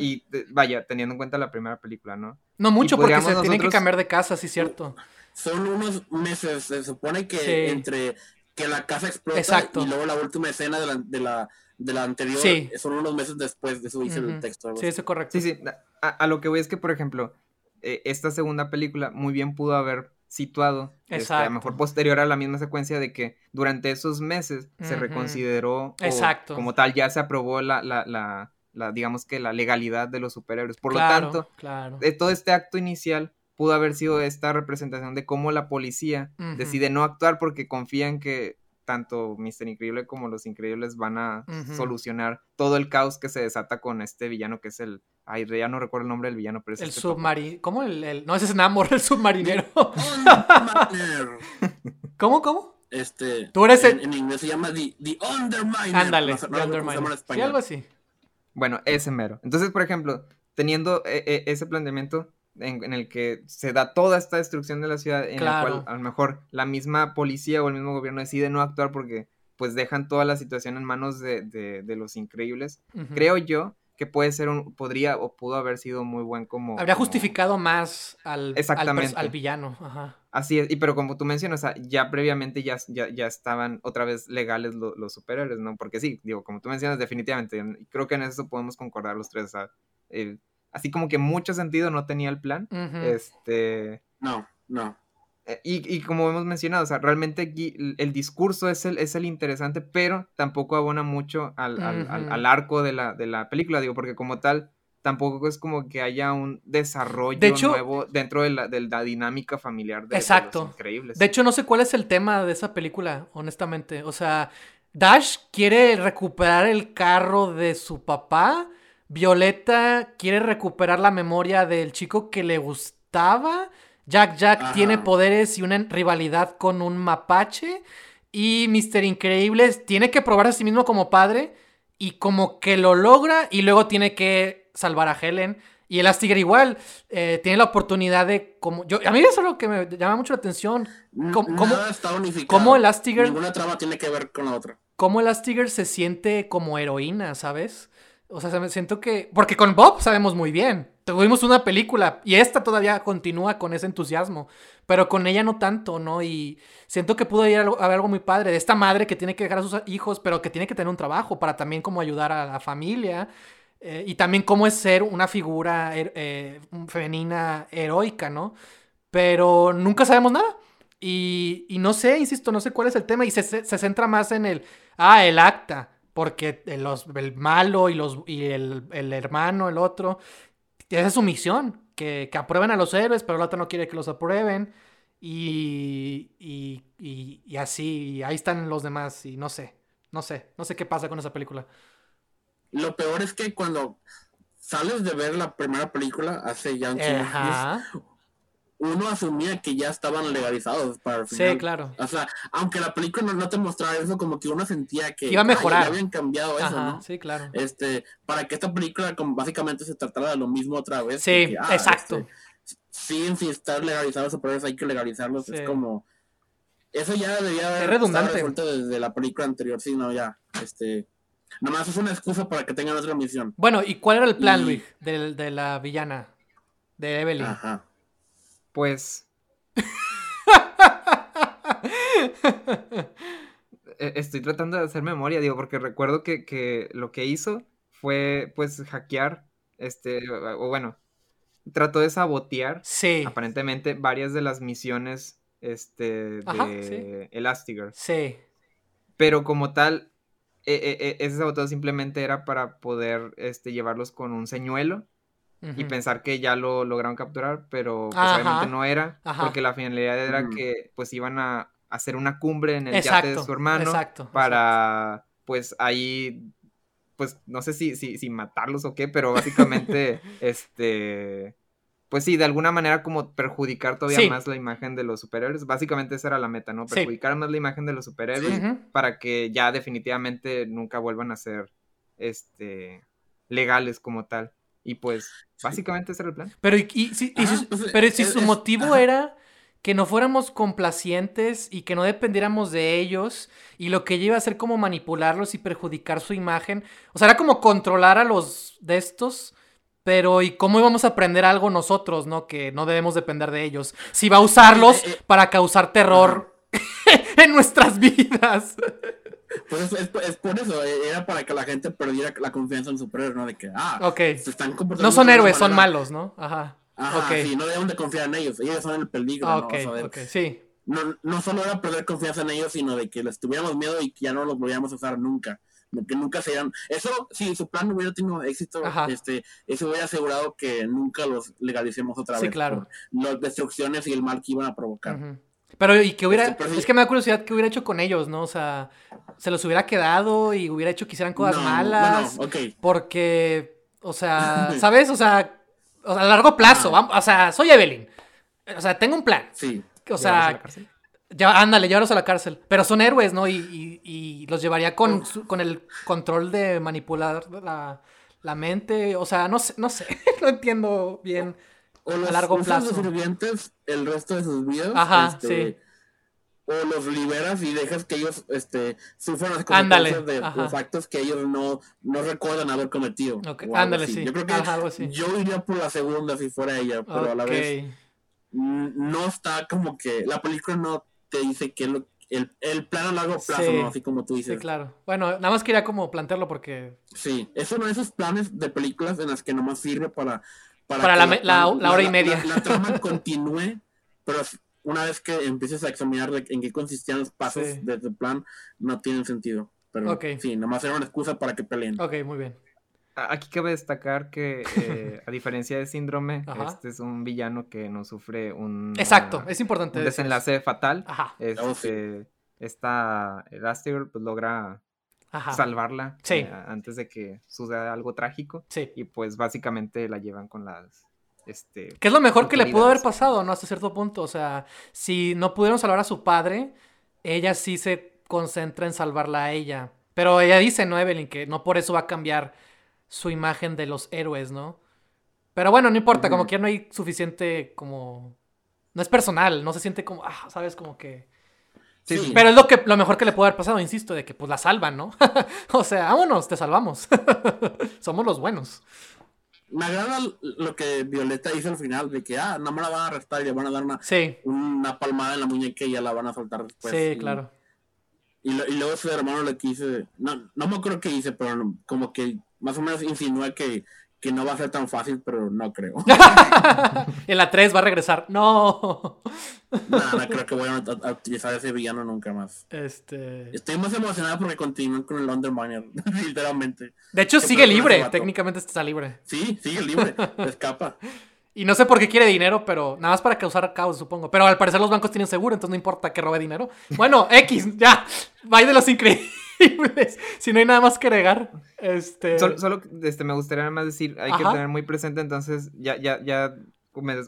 Y vaya, teniendo en cuenta la primera película, ¿no? no mucho porque se podríamos tienen que nosotros- cambiar de casa, sí, cierto. Son unos meses, se supone que Sí. entre que la casa explota Exacto. y luego la última escena de la, de la, de la anterior Sí. son unos meses después de eso dice Ujú. el texto. Sí, eso es correcto. Sí, sí, a, a lo que voy es que, por ejemplo, eh, esta segunda película muy bien pudo haber situado, este, a lo mejor posterior a la misma secuencia de que durante esos meses se reconsideró, o Exacto. como tal ya se aprobó la, la, la, la, digamos que la legalidad de los superhéroes. Por Claro, lo tanto, claro. de todo este acto inicial pudo haber sido esta representación de cómo la policía decide no actuar porque confían que tanto Mr. Increíble como los Increíbles van a solucionar todo el caos que se desata con este villano que es el... Ay, ya no recuerdo el nombre del villano, pero es El este submarino. ¿Cómo el, el- No, ese es Namor, el submarinero. ¿Cómo, cómo? Este, Tú eres en, el- en inglés se llama The, the Underminer. Ándale, No Underminer. Sí, algo así. Bueno, ese mero. Entonces, por ejemplo, teniendo eh, eh, ese planteamiento en, en el que se da toda esta destrucción de la ciudad, en Claro. el cual a lo mejor la misma policía o el mismo gobierno decide no actuar porque pues dejan toda la situación en manos de, de- de los increíbles, creo yo que puede ser un, podría o pudo haber sido muy buen como... Habría como- justificado más al, al al villano. Ajá. Así es, y pero como tú mencionas, o sea, ya previamente ya, ya, ya estaban otra vez legales lo- los superhéroes, ¿no? Porque sí, digo, como tú mencionas, definitivamente, creo que en eso podemos concordar los tres, o sea, eh, así como que mucho sentido no tenía el plan, este, No, no. eh, y, y como hemos mencionado, o sea, realmente aquí el, discurso es el, es el interesante, pero tampoco abona mucho al, al- al arco de la, de la película, digo, porque como tal, tampoco es como que haya un desarrollo De hecho- nuevo dentro de la, de la dinámica familiar de, de los Exacto. increíbles. De hecho, no sé cuál es el tema de esa película, honestamente. O sea, Dash quiere recuperar el carro de su papá. Violeta quiere recuperar la memoria del chico que le gustaba. Jack Jack Ajá. tiene poderes y una rivalidad con un mapache. Y Mr. Increíble tiene que probar a sí mismo como padre. Y como que lo logra. Y luego tiene que salvar a Helen. Y el Astiger igual. eh, tiene la oportunidad de. Como, yo, a mí eso es lo que me llama mucho la atención. ¿Cómo- N- cómo- Nada está unificado. cómo Ninguna trama tiene que ver con la otra. cómo se siente como heroína, ¿sabes? O sea, se me siento que. Porque con Bob sabemos muy bien. Tuvimos una película y esta todavía continúa con ese entusiasmo. Pero con ella no tanto, ¿no? Y siento que pudo ir algo- haber algo muy padre de esta madre que tiene que dejar a sus hijos, pero que tiene que tener un trabajo para también como ayudar a la familia. Eh, y también cómo es ser una figura eh, femenina heroica, ¿no? Pero nunca sabemos nada. Y, y no sé, insisto, no sé cuál es el tema. Y se, se, centra más en el, ah, el acta. Porque los- el malo y, los, y el, el hermano, el otro, esa es su misión. Que, que aprueben a los héroes, pero el otro no quiere que los aprueben. Y, y, y, así, ahí están los demás. Y no sé, no sé, no sé qué pasa con esa película. Lo peor es que cuando sales de ver la primera película hace ya un años, uno asumía que ya estaban legalizados para el final. Sí, claro. O sea, aunque la película no, te mostrara eso, como que uno sentía que Iba a mejorar. ya habían cambiado eso, Ajá, ¿no? sí, claro. Este, para que esta película como básicamente se tratara de lo mismo otra vez. Sí, que, ah, exacto. este, sí, si están legalizados superhéroes hay que legalizarlos. Sí. Es como. Eso ya debía haber Es redundante. resuelto desde la película anterior. Sí, no, ya. Este. Nomás es una excusa para que tengan otra misión. Bueno, ¿y cuál era el plan, Y- Luis, del- de, la villana? De Evelyn. Ajá. Pues e- estoy tratando de hacer memoria, digo, porque recuerdo que, que lo que hizo fue pues hackear, este, o bueno, trató de sabotear sí, aparentemente varias de las misiones este, Ajá, de Elastigirl. sí. Pero como tal, e- e- e- ese saboteo simplemente era para poder este, llevarlos con un señuelo y pensar que ya lo lograron capturar, pero pues Ajá. obviamente no era, Ajá. porque la finalidad era que pues iban a hacer una cumbre en el yate de su hermano exacto, para pues ahí pues no sé si, si, si matarlos o qué, pero básicamente este pues sí, de alguna manera como perjudicar todavía Sí. más la imagen de los superhéroes. Básicamente esa era la meta, ¿no? Sí. Perjudicar más la imagen de los superhéroes para que ya definitivamente nunca vuelvan a ser este legales como tal. Y pues básicamente ese era el plan. Pero, y, y si, y si- pues, pero si su motivo ajá. era que no fuéramos complacientes y que no dependiéramos de ellos y lo que ella iba a hacer como manipularlos y perjudicar su imagen, o sea, era como controlar a los de estos, pero ¿y cómo íbamos a aprender algo nosotros, no? Que no debemos depender de ellos. Si va a usarlos Eh, eh, para causar terror en nuestras vidas. Pues es, es- es por eso. eh, Era para que la gente perdiera la confianza en superhéroes, ¿no? De que, ah, se están comportando No son héroes, son malos, ¿no? Ajá. Ajá, ok. sí, no debemos de confiar en ellos. Ellos son el peligro, Ah, ¿no? ok, O sea, de- ok, sí. no, no solo era perder confianza en ellos, sino de que les tuviéramos miedo y que ya no los volviéramos a usar nunca. Que nunca serían. Eso, si su plan hubiera tenido éxito, Ajá. este, eso hubiera asegurado que nunca los legalicemos otra Sí, vez. claro. Por las destrucciones y el mal que iban a provocar. Pero, ¿y que hubiera? Este, sí. Es que me da curiosidad qué hubiera hecho con ellos, ¿no? O sea, se los hubiera quedado y hubiera hecho que hicieran cosas No, malas. Bueno, ok. Porque, o sea, ¿sabes? O sea, o sea, a largo plazo, vamos, o sea, soy Evelyn. O sea, tengo un plan. Sí. O sea. Ya, ándale, llévalos a la cárcel. Pero son héroes, ¿no? Y, y- y los llevaría con, su- con el control de manipular la, la mente. O sea, no sé, no sé, no entiendo bien. O los, largo plazo. los sirvientes el resto de sus vidas. Ajá, este, sí. O los liberas y dejas que ellos este, sufran las Ándale, consecuencias de ajá. los actos que ellos no, no recuerdan haber cometido. Ándale, sí. Yo creo que Ajá, yo iría por la segunda si fuera ella, pero a la vez no está como que la película no te dice que lo- el, el plan a largo plazo, Sí. ¿no? Así como tú dices. Sí, claro. Bueno, nada más quería como plantearlo porque Sí, es uno de esos planes de películas en las que nomás sirve para... Para que la me- la- la hora y media. La, trama continúe, pero una vez que empieces a examinar de- en qué consistían los pasos Sí. de tu plan, no tienen sentido. Pero Ok. sí, nomás era una excusa para que peleen. Ok, muy bien. Aquí cabe destacar que, eh, a diferencia de Síndrome, Ajá. este es un villano que no sufre un, Exacto, es importante. un decir eso. desenlace fatal. Ajá, sí. Este, esta Elastigirl pues logra ajá. salvarla Sí. eh, antes de que suceda algo trágico Sí. y pues básicamente la llevan con las este Que es lo mejor que le pudo haber pasado, ¿no? Hasta cierto punto. O sea, si no pudieron salvar a su padre, ella sí se concentra en salvarla a ella. Pero ella dice, ¿no, Evelyn? Que no por eso va a cambiar su imagen de los héroes, ¿no? Pero bueno, no importa, como que no hay suficiente como... No es personal, no se siente como, ah, ¿sabes? Como que... Sí. Pero es lo que lo mejor que le puede haber pasado, insisto, de que pues la salvan, ¿no? o sea, vámonos, te salvamos. Somos los buenos. Me agrada lo que Violeta hizo al final, de que, ah, no me la van a arrestar y le van a dar una, Sí, una palmada en la muñeca y ya la van a soltar después. sí, y- claro. Y, lo- y luego su hermano le quise, no, no me acuerdo qué hice, pero no- como que más o menos insinúa que, que no va a ser tan fácil, pero no creo. en la 3 va a regresar. No. no, no creo que vayan a, a utilizar ese villano nunca más. Este. Estoy más emocionado porque continúan con el Underminer, literalmente. De hecho, ¿Qué sigue libre. Técnicamente está libre. Sí, sigue libre, escapa. Y no sé por qué quiere dinero, pero nada más para causar caos, supongo. Pero al parecer los bancos tienen seguro, entonces no importa que robe dinero. Bueno, X, ya. Bye de los increíbles. Si no hay nada más que agregar. Este. Solo, solo, este, me gustaría nada más decir, hay que tener muy presente entonces, ya, ya, ya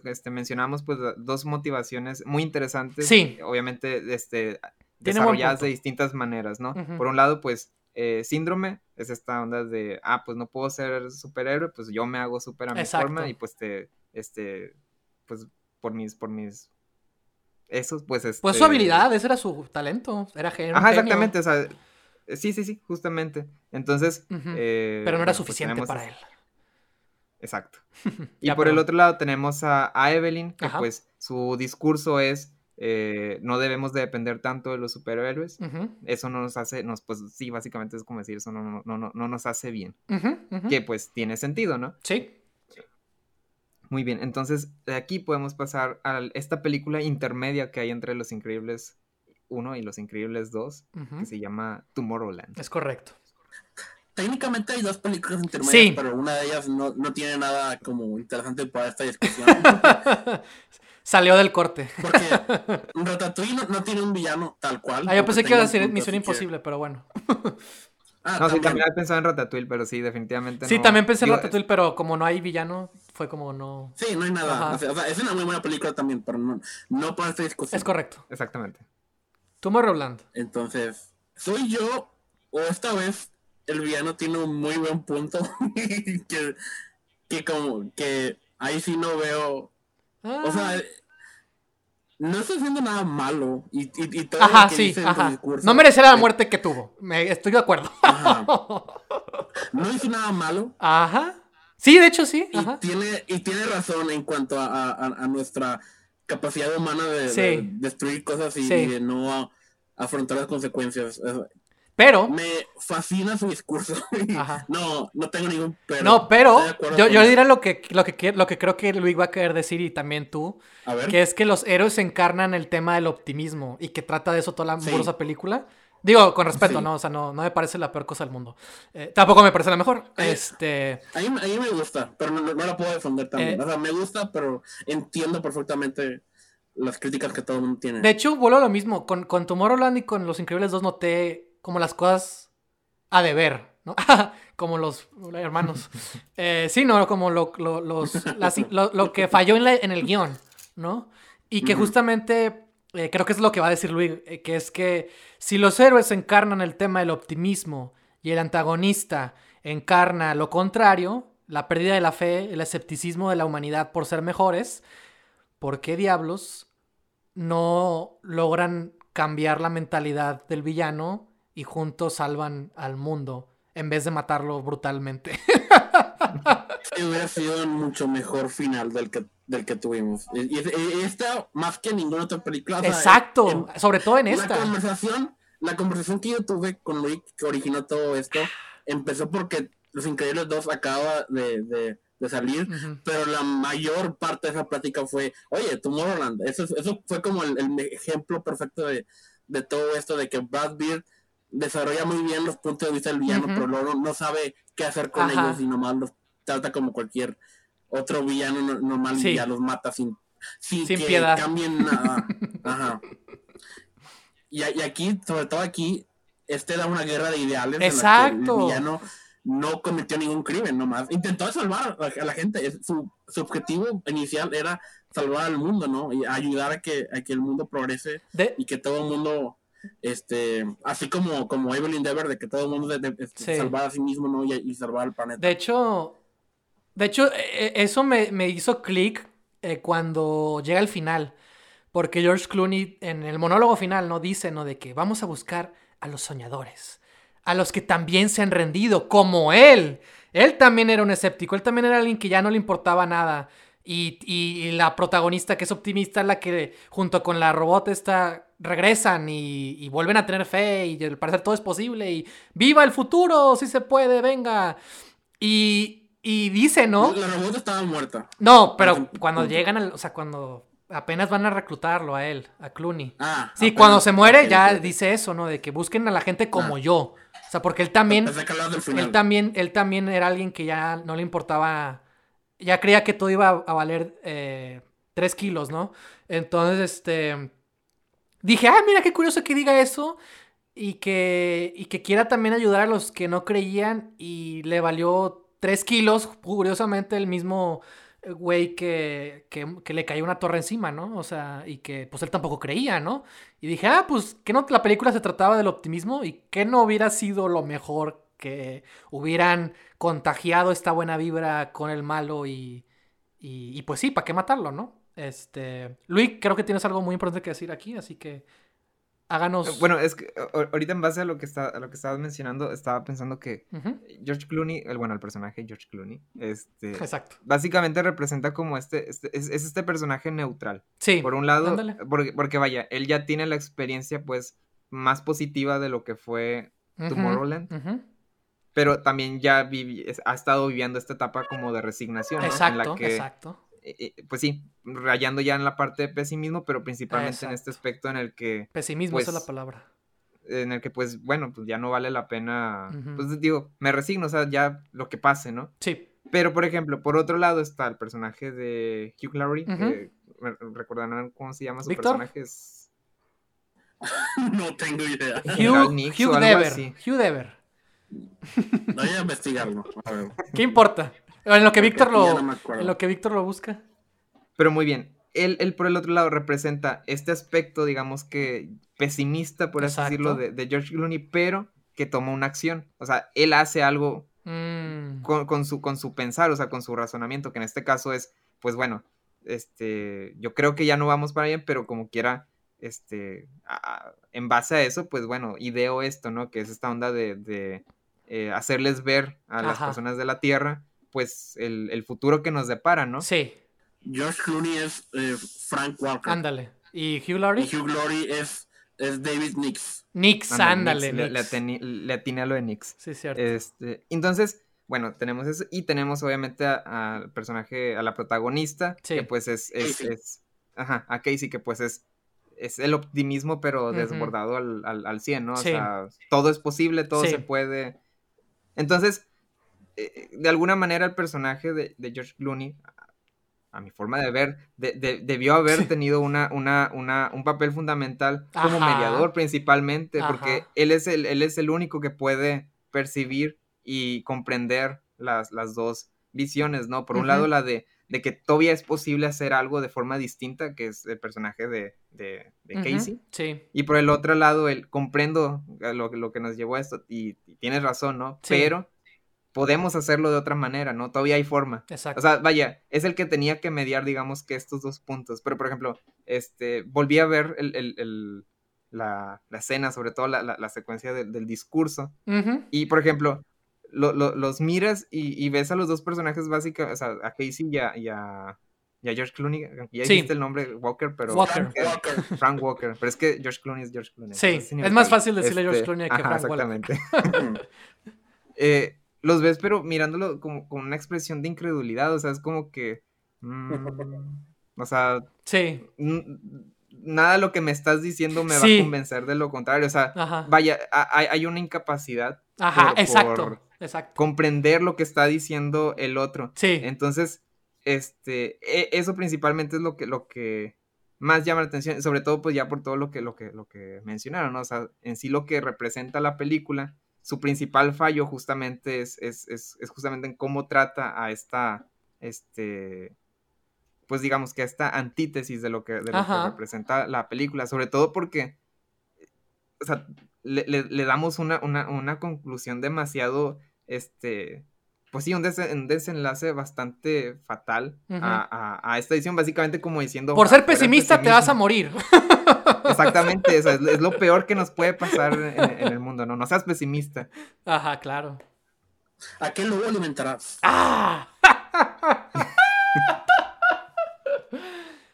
este, mencionamos pues dos motivaciones muy interesantes. Sí. Obviamente, este, desarrolladas de distintas maneras, ¿no? Por un lado, pues, eh, síndrome es esta onda de, ah, pues no puedo ser superhéroe, pues yo me hago super a mi Exacto. forma y pues te, este, pues por mis, por mis, esos, pues, este... Pues su habilidad, ese era su talento. Era genio. Ajá, exactamente, o sea, sí, sí, sí, justamente. Entonces, eh, Pero no era bueno, pues suficiente para él. Exacto. Y Ya, por el otro lado tenemos a, a Evelyn, que Ajá. pues su discurso es eh, no debemos de depender tanto de los superhéroes. Eso no nos hace, nos, pues sí, básicamente es como decir, eso no, no, no, no, no nos hace bien. Que pues tiene sentido, ¿no? Sí. Muy bien, entonces de aquí podemos pasar a esta película intermedia que hay entre Los Increíbles 1 y Los Increíbles 2, ujú. que se llama Tomorrowland. Es correcto. Técnicamente hay dos películas intermedias, Sí. pero una de ellas no, no tiene nada como interesante para esta discusión. Salió del corte. Porque Ratatouille no, no tiene un villano tal cual. Ah, yo pensé que iba a punto, Misión Imposible, pero bueno. Ah, No, sí, también. había pensado en Ratatouille, pero sí, definitivamente Sí, no. también pensé en Ratatouille, pero como no hay villano, fue como no. Sí, no hay nada. Ajá. O sea, o sea, es una muy buena película también, pero no, no para esta discusión. Es correcto. Exactamente. Tomorrowland. Entonces, ¿soy yo o esta vez el villano tiene un muy buen punto? que, que como que ahí sí no veo... O sea, Ah. no está haciendo nada malo. Y, y, y todo Ajá, lo que sí, dice en su ajá. discurso, No merecía la muerte que tuvo. Me, estoy de acuerdo. Ajá. No hizo nada malo. Ajá. Sí, de hecho sí. Y tiene, y tiene razón en cuanto a, a- a nuestra capacidad humana de, Sí. de destruir cosas y, Sí. y de no afrontar las consecuencias. Pero, Me fascina su discurso. Ajá. No, no tengo ningún pero. no, pero yo, yo diré lo que, lo, que, lo que creo que Luis va a querer decir y también tú, A ver. que es que los héroes encarnan el tema del optimismo y que trata de eso toda la Sí. amorosa película. Digo, con respeto, Sí. ¿no? O sea, no, no me parece la peor cosa del mundo. Eh, tampoco me parece la mejor. Eh, Este. A mí, a mí me gusta, pero no, no la puedo defender también. Eh. o sea, me gusta, pero entiendo perfectamente las críticas que todo el mundo tiene. De hecho, vuelvo a lo mismo. Con, con Tomorrowland y con Los Increíbles 2 noté como las cosas a deber, ¿no? como los hermanos. Eh, sí, no, como lo, lo- los, las- lo, lo que falló en, la- en el guion, ¿no? Y que justamente eh, creo que es lo que va a decir Luis, eh, que es que si los héroes encarnan el tema del optimismo y el antagonista encarna lo contrario, la pérdida de la fe, el escepticismo de la humanidad por ser mejores, ¿por qué diablos no logran cambiar la mentalidad del villano y juntos salvan al mundo en vez de matarlo brutalmente? Hubiera sido un mucho mejor final del que, del que tuvimos. Y, y- esta, más que ninguna otra película. o sea, Exacto, en- sobre todo en La esta. conversación, la conversación que yo tuve con Luis, que originó todo esto, empezó porque Los Increíbles 2 acaba de, de- de salir, pero la mayor parte de esa plática fue, oye, Tomorrowland, eso, eso fue como el, el ejemplo perfecto de, de todo esto, de que Brad Beard desarrolla muy bien los puntos de vista del villano, pero luego no sabe qué hacer con Ajá. ellos y nomás los trata como cualquier otro villano no- normal Sí. y ya los mata sin, sin, Sin que piedad. cambien nada. Ajá. Y, aquí, sobre todo aquí, este era una guerra de ideales. en la que Exacto. el villano no cometió ningún crimen, nomás. Intentó salvar a, la gente. Su, su objetivo inicial era salvar al mundo, ¿no? Y ayudar a que, a que el mundo progrese De- y que todo el mundo, este, así como, como Evelyn Dever, de que todo el mundo de, de- este, Sí. salvar a sí mismo, ¿no? Y, y salvar al planeta. De hecho, de hecho, e- e- eso me, me hizo clic eh, cuando llega el final. Porque George Clooney en el monólogo final no dice, ¿no? De que vamos a buscar a los soñadores. A los que también se han rendido, como él. Él también era un escéptico. Él también era alguien que ya no le importaba nada. Y, y- la protagonista que es optimista es la que junto con la robot esta regresan y, y vuelven a tener fe y al parecer todo es posible y viva el futuro, si se puede, venga. Y, y dice, ¿no? La robot estaba muerta. No, pero cuando llegan, al, o sea, cuando apenas van a reclutarlo a él, a Clooney. Ah, Sí, apenas. cuando se muere ya dice eso, ¿no? De que busquen a la gente como Ah. yo. O sea, porque él también, él también, él también era alguien que ya no le importaba, ya creía que todo iba a valer eh, tres kilos, ¿no? Entonces, este, dije, ah, mira qué curioso que diga eso y que, y que quiera también ayudar a los que no creían y le valió tres kilos, curiosamente el mismo güey que, que, que le cayó una torre encima, ¿no? O sea, y que pues él tampoco creía, ¿no? Y dije, ah, pues que no la película se trataba del optimismo y que no hubiera sido lo mejor que hubieran contagiado esta buena vibra con el malo y, y, y pues sí, ¿para qué matarlo, no? Este, Luis, creo que tienes algo muy importante que decir aquí, así que háganos. Bueno, es que ahorita en base a lo que está, a lo que estabas mencionando, estaba pensando que George Clooney, el, bueno, el personaje George Clooney, este, Exacto. básicamente representa como este, este- es, es este personaje neutral. Sí. Por un lado, porque, porque vaya, él ya tiene la experiencia pues más positiva de lo que fue Tomorrowland, pero también ya vivi- ha estado viviendo esta etapa como de resignación, ¿no? En Exacto, la que, exacto. Eh, eh, pues sí, rayando ya en la parte de pesimismo, pero principalmente en este aspecto en el que Pesimismo, esa es la pues, palabra. en el que pues bueno, pues ya no vale la pena, pues digo, me resigno, o sea, ya lo que pase, ¿no? Sí. Pero por ejemplo, por otro lado está el personaje de Hugh Laurie, que re- recordarán cómo se llama su ¿Víctor? personaje, es no tengo idea. Hugh, Hugh Dever. Hugh Dever. Voy a investigarlo. A ver. ¿Qué importa? En lo que Víctor lo, no en lo que Víctor lo busca. Pero muy bien. Él, él, por el otro lado representa este aspecto, digamos que pesimista, por así decirlo, de, de George Clooney, pero que toma una acción. O sea, él hace algo Mm, con, con su, con su pensar, o sea, con su razonamiento, que en este caso es, pues bueno, este, yo creo que ya no vamos para bien, pero como quiera, este, a- a- en base a eso, pues bueno, ideo esto, ¿no? Que es esta onda de, de, eh, hacerles ver a las personas de la Tierra, pues el, el futuro que nos depara, ¿no? Sí, George Clooney es eh, Frank Walker. ándale. ¿Y Hugh Laurie? Y Hugh Glory es, es David Nix. Nix, ándale. Nix, le, le atiné a lo de Nix. Sí, cierto. Este, entonces, bueno, tenemos eso y tenemos obviamente a- al personaje, a la protagonista, Sí. que pues es, es, Casey. es- ajá, a Casey, que pues es, es el optimismo, pero desbordado al, al, al 100, ¿no? Sí. O sea, todo es posible, todo Sí. se puede. Entonces, eh, de alguna manera el personaje de, de George Clooney, a- a mi forma de ver, de- de- debió haber tenido una, una, una, un papel fundamental como Ajá. mediador principalmente, porque él es, el, él es el único que puede percibir y comprender las, las dos visiones, ¿no? Por un lado, la de, de que todavía es posible hacer algo de forma distinta, que es el personaje de, de, Casey. Sí, Y por el otro lado, el comprendo lo, lo que nos llevó a esto, y, y tienes razón, ¿no? Sí. Pero podemos hacerlo de otra manera, ¿no? Todavía hay forma. exacto. O sea, vaya, es el que tenía que mediar, digamos, que estos dos puntos. Pero, por ejemplo, este, volví a ver el, el- el- la, la escena, sobre todo la, la- la secuencia del- del discurso. Ujú, Y, por ejemplo, lo- lo- los miras y, y ves a los dos personajes básicos, o sea, a Casey y a, y a- y a George Clooney. Ya Sí. dijiste el nombre, Walker, pero... Walker. Frank Walker. Frank Walker. Pero es que George Clooney es George Clooney. Sí, sin es más fácil decirle George Clooney que ajá, Frank Walker. exactamente. Eh, los ves, pero mirándolo como con una expresión de incredulidad, o sea, es como que... mm, o sea, Sí, nada de lo que me estás diciendo me va a convencer de lo contrario, o sea, ajá. vaya, hay, hay una incapacidad Ajá, por- exacto. por Exacto. comprender lo que está diciendo el otro. Sí, Entonces, este, e- eso principalmente es lo que, lo que más llama la atención, sobre todo pues ya por todo lo que, lo que, lo que mencionaron, ¿no? O sea, en sí lo que representa la película, su principal fallo justamente es, es, es, es justamente en cómo trata a esta, este, pues digamos que a esta antítesis de lo que, de lo que Ajá. representa la película, sobre todo porque, o sea, le, le- le damos una, una, una conclusión demasiado, este, pues sí, un, desen- un desenlace bastante fatal a, a- a esta edición, básicamente como diciendo... por ser "Fuera el pesimista te vas a pesimismo". morir. Exactamente, o sea, es, es lo peor que nos puede pasar en, en el mundo, ¿no? No seas pesimista. Ajá, claro. ¿A qué lobo alimentarás? ¡Ah!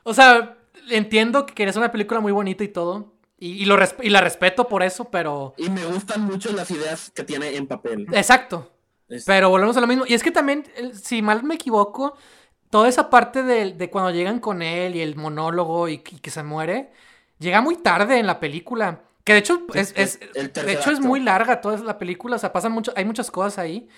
o sea, entiendo que querías una película muy bonita y todo. Y, y lo resp- y la respeto por eso, pero. Y me gustan mucho las ideas que tiene en papel. Exacto. Es- Pero volvemos a lo mismo. Y es que también, si mal me equivoco, toda esa parte de, de cuando llegan con él y el monólogo y, y que se muere, llega muy tarde en la película. Que de hecho es, el- es- el de hecho es muy larga toda la película. O sea, pasan mucho, hay muchas cosas ahí.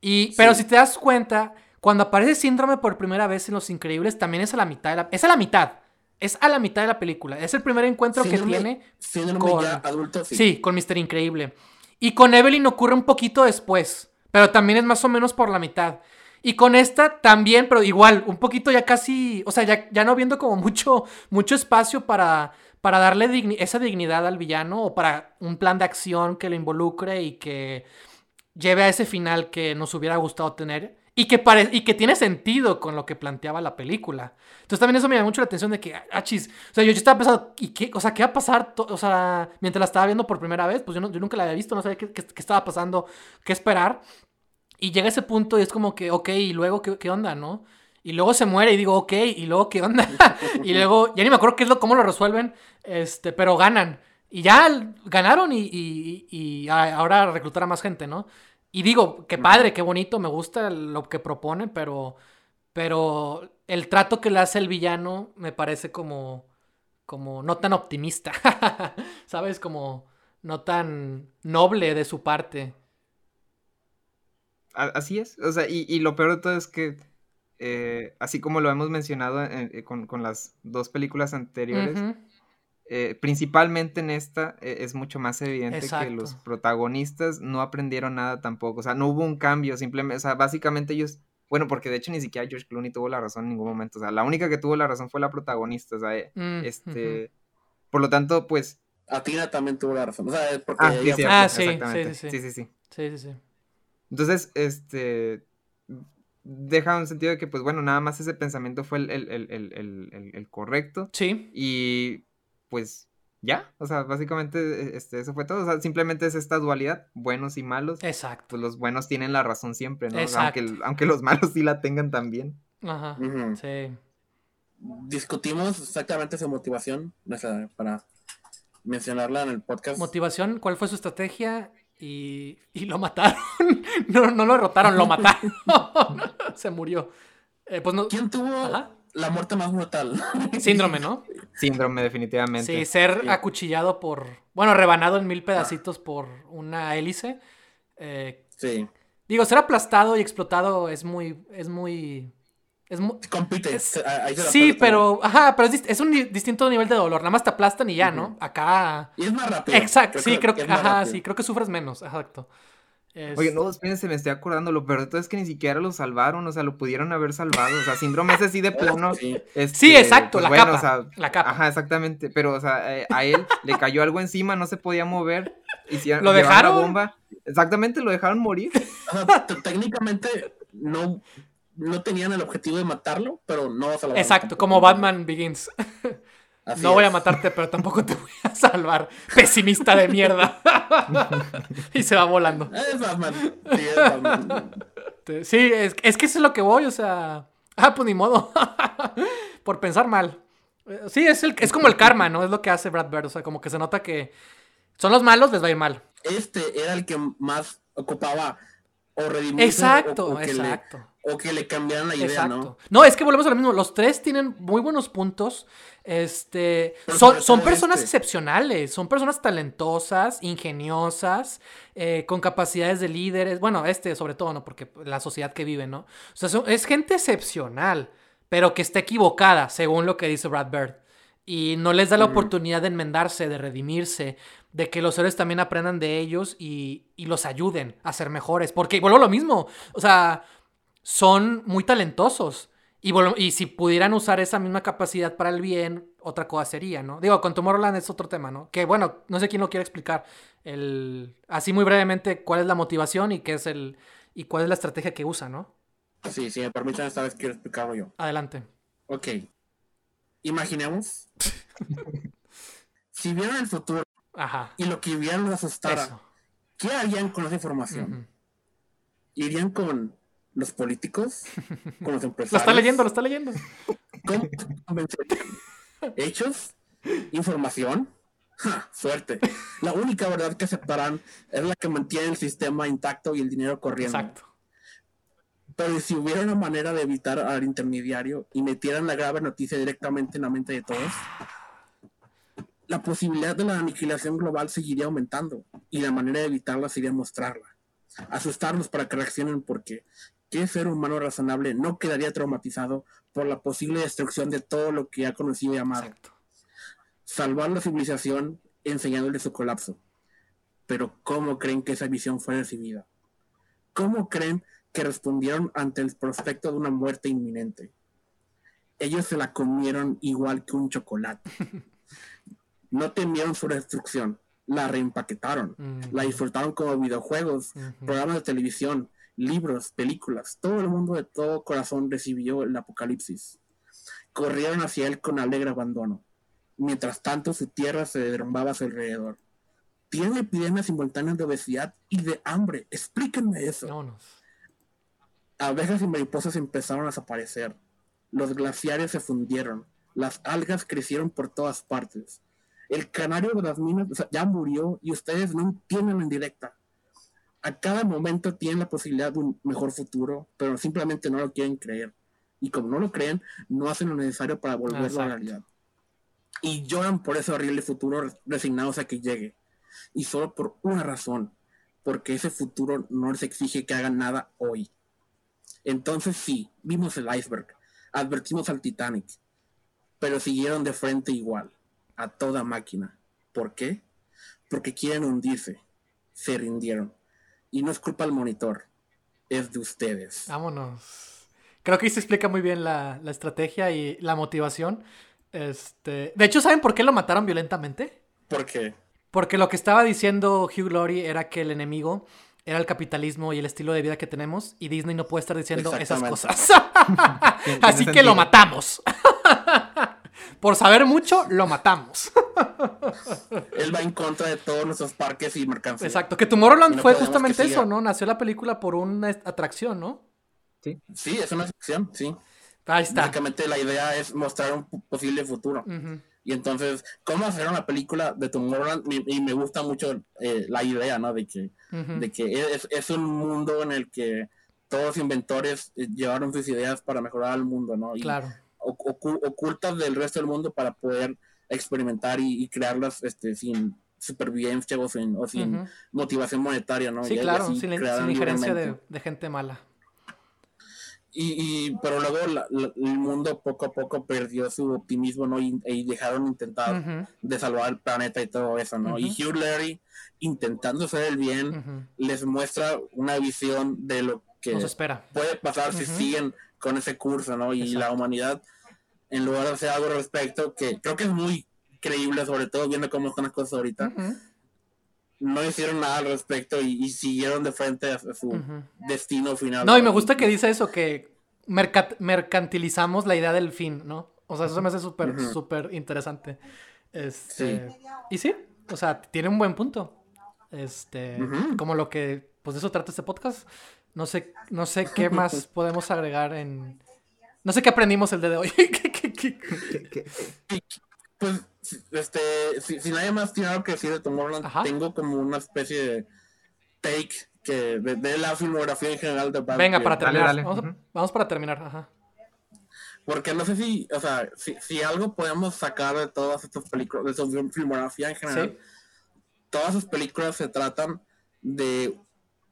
Y, pero si te das cuenta, cuando aparece Síndrome por primera vez en Los Increíbles, también es a la mitad de la, es a la mitad. Es a la mitad de la película. Es el primer encuentro que tiene síndrome con- ya adulto, sí. Sí, con Mr. Increíble. Y con Evelyn ocurre un poquito después, pero también es más o menos por la mitad. Y con esta también, pero igual, un poquito ya casi, o sea, ya, ya no viendo como mucho, mucho espacio para, para darle esa dignidad al villano o para un plan de acción que lo involucre y que lleve a ese final que nos hubiera gustado tener y que, y que tiene sentido con lo que planteaba la película. Entonces también eso me llama mucho la atención de que, ah, chis, o sea, yo, estaba pensando, ¿y qué, o sea, qué va a pasar? O sea, mientras la estaba viendo por primera vez, pues yo, yo nunca la había visto, no sabía qué, qué, estaba pasando, qué esperar. Y llega ese punto y es como que, ok, y luego, ¿qué, qué onda, no? Y luego se muere y digo, ok, y luego, ¿qué onda? y luego, ya ni me acuerdo qué es lo, cómo lo resuelven, este, pero ganan. Y ya ganaron y, y, y ahora reclutar a más gente, ¿no? Y digo, qué padre, qué bonito, me gusta lo que propone, pero, pero el trato que le hace el villano me parece como, como no tan optimista, ¿sabes? Como no tan noble de su parte. Así es, o sea, y, lo peor de todo es que, eh, así como lo hemos mencionado eh, con, las dos películas anteriores, eh, principalmente en esta eh, es mucho más evidente que los protagonistas no aprendieron nada tampoco, o sea, no hubo un cambio, simplemente, o sea, básicamente ellos, bueno, porque de hecho ni siquiera George Clooney tuvo la razón en ningún momento, o sea, la única que tuvo la razón fue la protagonista, o sea, eh, mm, este, por lo tanto, pues... Atina también tuvo la razón, o sea, porque... Ah, sí, ah, sí, sí, sí, sí, sí, sí, sí, Entonces, este, deja un sentido de que, pues bueno, nada más ese pensamiento fue el, el correcto. Sí. Y pues ya, o sea, básicamente e, este, eso fue todo, o sea, simplemente es esta dualidad, buenos y malos. Exacto. Pues los buenos tienen la razón siempre, ¿no? Aunque, aunque los malos sí la tengan también. Ajá, sí. Discutimos exactamente su motivación para mencionarla en el podcast. Motivación, ¿cuál fue su estrategia? Y, y lo mataron. no, no lo derrotaron, lo mataron. Se murió. Eh, pues no... ¿Quién tuvo la muerte más brutal. Síndrome, ¿no? Síndrome, definitivamente. Sí, ser acuchillado por. Bueno, rebanado en mil pedacitos por una hélice. Eh, sí. Digo, ser aplastado y explotado es muy. Es muy. Es muy. Compite. sí, pero. Ajá, pero es, un distinto nivel de dolor. Nada más te aplastan y ya, ¿no? Acá. Y es más rápido. Exacto, sí, creo que. Ajá, sí, creo que sufres menos. Exacto. Oye, no, espérense, me estoy acordando, lo peor de todo es que ni siquiera lo salvaron, o sea, lo pudieron haber salvado, o sea, síndrome ese sí de plano. Sí, este, exacto, pues la, capa, la capa. Ajá, exactamente, pero, o sea, eh, a él le cayó algo encima, no se podía mover, hicieron, ¿Lo dejaron? bomba. Exactamente, lo dejaron morir. técnicamente no, no tenían el objetivo de matarlo, pero no salvaron. Exacto, como Batman Begins no voy a matarte, pero tampoco te voy a salvar. Pesimista de mierda. y se va volando. Es Batman. Sí, es Batman. Sí, es, que eso es lo que voy, o sea. Ah, pues ni modo. Por pensar mal. Sí, es, el, es como el karma, ¿no? Es lo que hace Brad Bird. O sea, como que se nota que son los malos, les va a ir mal. Este era el que más ocupaba o. Exacto, exacto. O que le cambiaran la idea, ¿no? No, es que volvemos a lo mismo. Los tres tienen muy buenos puntos. Este, son, son personas este. excepcionales, son personas talentosas, ingeniosas, eh, con capacidades de líderes. Bueno, este sobre todo, ¿no? Porque la sociedad que vive, ¿no? O sea, es gente excepcional, pero que está equivocada, según lo que dice Brad Bird. Y no les da la oportunidad de enmendarse, de redimirse, de que los héroes también aprendan de ellos y, y los ayuden a ser mejores. Porque vuelvo a lo mismo. O sea, son muy talentosos. Y, y, si pudieran usar esa misma capacidad para el bien, otra cosa sería, ¿no? Digo, con Tomorrowland es otro tema, ¿no? Que bueno, no sé quién lo quiere explicar. El, así muy brevemente, cuál es la motivación y qué es el. y cuál es la estrategia que usa, ¿no? Sí, sí, me permiten, esta vez quiero explicarlo yo. Adelante. Ok. Imaginemos. si vieran el futuro Ajá. y lo que vieran los asustara, ¿qué harían con esa información? ¿Irían con los políticos, con los empresarios. lo está leyendo, lo está leyendo. ¿Cómo Hechos, información, suerte. La única verdad que aceptarán es la que mantiene el sistema intacto y el dinero corriendo. Exacto. Pero si hubiera una manera de evitar al intermediario y metieran la grave noticia directamente en la mente de todos, la posibilidad de la aniquilación global seguiría aumentando y la manera de evitarla sería mostrarla. Asustarlos para que reaccionen porque ¿qué ser humano razonable no quedaría traumatizado por la posible destrucción de todo lo que ha conocido y amado? Salvar la civilización enseñándole su colapso. Pero ¿cómo creen que esa visión fue recibida? ¿Cómo creen que respondieron ante el prospecto de una muerte inminente. Ellos se la comieron igual que un chocolate. No temieron su destrucción, la reempaquetaron, la disfrutaron como videojuegos, programas de televisión, libros, películas. Todo el mundo de todo corazón recibió el apocalipsis. Corrieron hacia él con alegre abandono. Mientras tanto, su tierra se derrumbaba a su alrededor. Tiene epidemias simultáneas de obesidad y de hambre. Explíquenme eso. Vámonos. Abejas y mariposas empezaron a desaparecer. Los glaciares se fundieron. Las algas crecieron por todas partes. El canario de las minas o sea, ya murió y ustedes no entienden en directa. A cada momento tienen la posibilidad de un mejor futuro, pero simplemente no lo quieren creer. Y como no lo creen, no hacen lo necesario para volverlo a Exacto. realidad. Y lloran por ese horrible futuro resignados a que llegue. Y solo por una razón, porque ese futuro no les exige que hagan nada hoy. Entonces sí, vimos el iceberg, advertimos al Titanic, pero siguieron de frente igual, a toda máquina. ¿Por qué? Porque quieren hundirse. Se rindieron. Y no es culpa del monitor, es de ustedes. Vámonos. Creo que ahí se explica muy bien la, la estrategia y la motivación. Este, de hecho, ¿saben por qué lo mataron violentamente? Porque Porque lo que estaba diciendo Hugh Laurie era que el enemigo era el capitalismo y el estilo de vida que tenemos y Disney no puede estar diciendo esas cosas. Así que lo matamos. Por saber mucho, lo matamos. él va en contra de todos nuestros parques y mercancías. Exacto. Que Tomorrowland no fue justamente eso, ¿no? Nació la película por una atracción, ¿no? Sí, es una sección, sí. Ahí está. Básicamente la idea es mostrar un posible futuro. Y entonces, ¿cómo hacer una película de Tomorrowland? Y, y me gusta mucho eh, la idea, ¿no? De que, de que es, es un mundo en el que todos los inventores eh, llevaron sus ideas para mejorar el mundo, ¿no? Y Claro. Ocu- ocu- ocultas del resto del mundo para poder experimentar y, y crearlas este, sin supervivencia o sin, o sin motivación monetaria, ¿no? Sí, Y- claro, así sin, sin injerencia de, gente mala. Y, y- pero luego la- la- el mundo poco a poco perdió su optimismo, ¿no? Y, y dejaron de intentar de salvar el planeta y todo eso, ¿no? Y. Hugh Larry, intentando hacer el bien, les muestra una visión de lo que Nos espera. puede pasar si siguen con ese curso, ¿no? Y Exacto. la humanidad, en lugar de hacer algo al respecto, que creo que es muy creíble, sobre todo viendo cómo están las cosas ahorita, no hicieron nada al respecto y, y siguieron de frente a, su destino final. No, y me gusta que dice eso, que mercat- mercantilizamos la idea del fin, ¿no? O sea, eso me hace súper, súper interesante. Este, Y sí, o sea, tiene un buen punto. Este, como lo que, pues de eso trata este podcast. No sé, no sé qué más podemos agregar en... No sé qué aprendimos el día de hoy. ¿Qué- qué- qué? Que- que- Pues, si- este, si, si nadie más tiene algo que decir de Tomorrowland, Ajá. tengo como una especie de take que de, de la filmografía en general de Brad Venga, para terminar. dale. Vamos, a- vamos para terminar. Ajá. Porque no sé si, o sea, si, si algo podemos sacar de todas estas películas, de su film- filmografía en general, Sí. todas sus películas se tratan de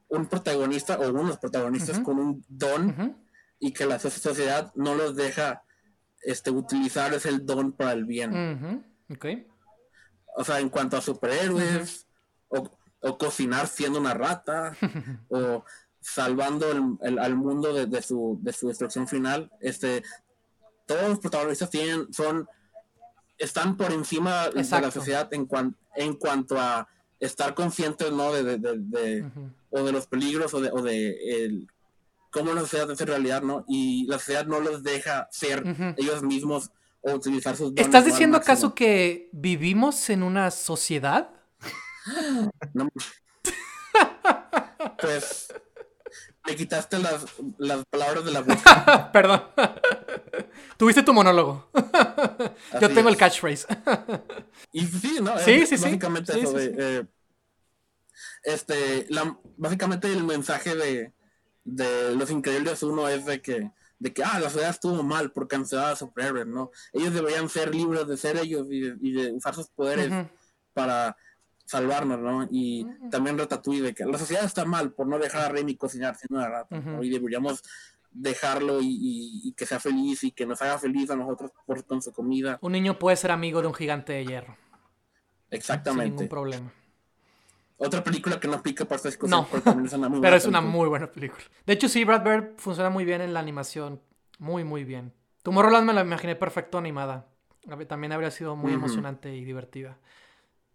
un protagonista o unos protagonistas con un don y que la so- sociedad no los deja este, utilizar ese don para el bien. Ujú. Ok. O sea, en cuanto a superhéroes, o, o cocinar siendo una rata, o salvando el- el- al mundo de, de su, de su destrucción final, este, todos los protagonistas tienen, son, están por encima de la sociedad en, cuan- en cuanto a estar conscientes, ¿no? De, de- de- o de los peligros o de, o de el, cómo la sociedad hace realidad, ¿no? Y la sociedad no los deja ser ellos mismos o utilizar sus dones. ¿Estás diciendo acaso que vivimos en una sociedad? No. Pues me quitaste las, las palabras de la boca. Perdón. Tuviste tu monólogo. Yo tengo el catchphrase. Y sí, ¿no? Sí, Es sí, sí. Básicamente Sí, eso sí, de, sí. eh, este, la, básicamente el mensaje de, de Los Increíbles uno es de que, de que, ah, la sociedad estuvo mal por cancelar a superhéroes, ¿no? Ellos deberían ser libres de ser ellos y de, y de usar sus poderes para salvarnos, ¿no? Y también Ratatouille de que la sociedad está mal por no dejar a Remy cocinar siendo una rata. Y deberíamos dejarlo y, y- y que sea feliz y que nos haga feliz a nosotros por, con su comida. Un niño puede ser amigo de un gigante de hierro. Sin Exactamente. ningún problema. Otra película que no pica para esta discusión. No, pero también es una muy pero buena es una película. muy buena película. De hecho, sí, Brad Bird funciona muy bien en la animación. Muy, muy bien. Tomorrowland me la imaginé perfecto animada. También habría sido muy emocionante y divertida.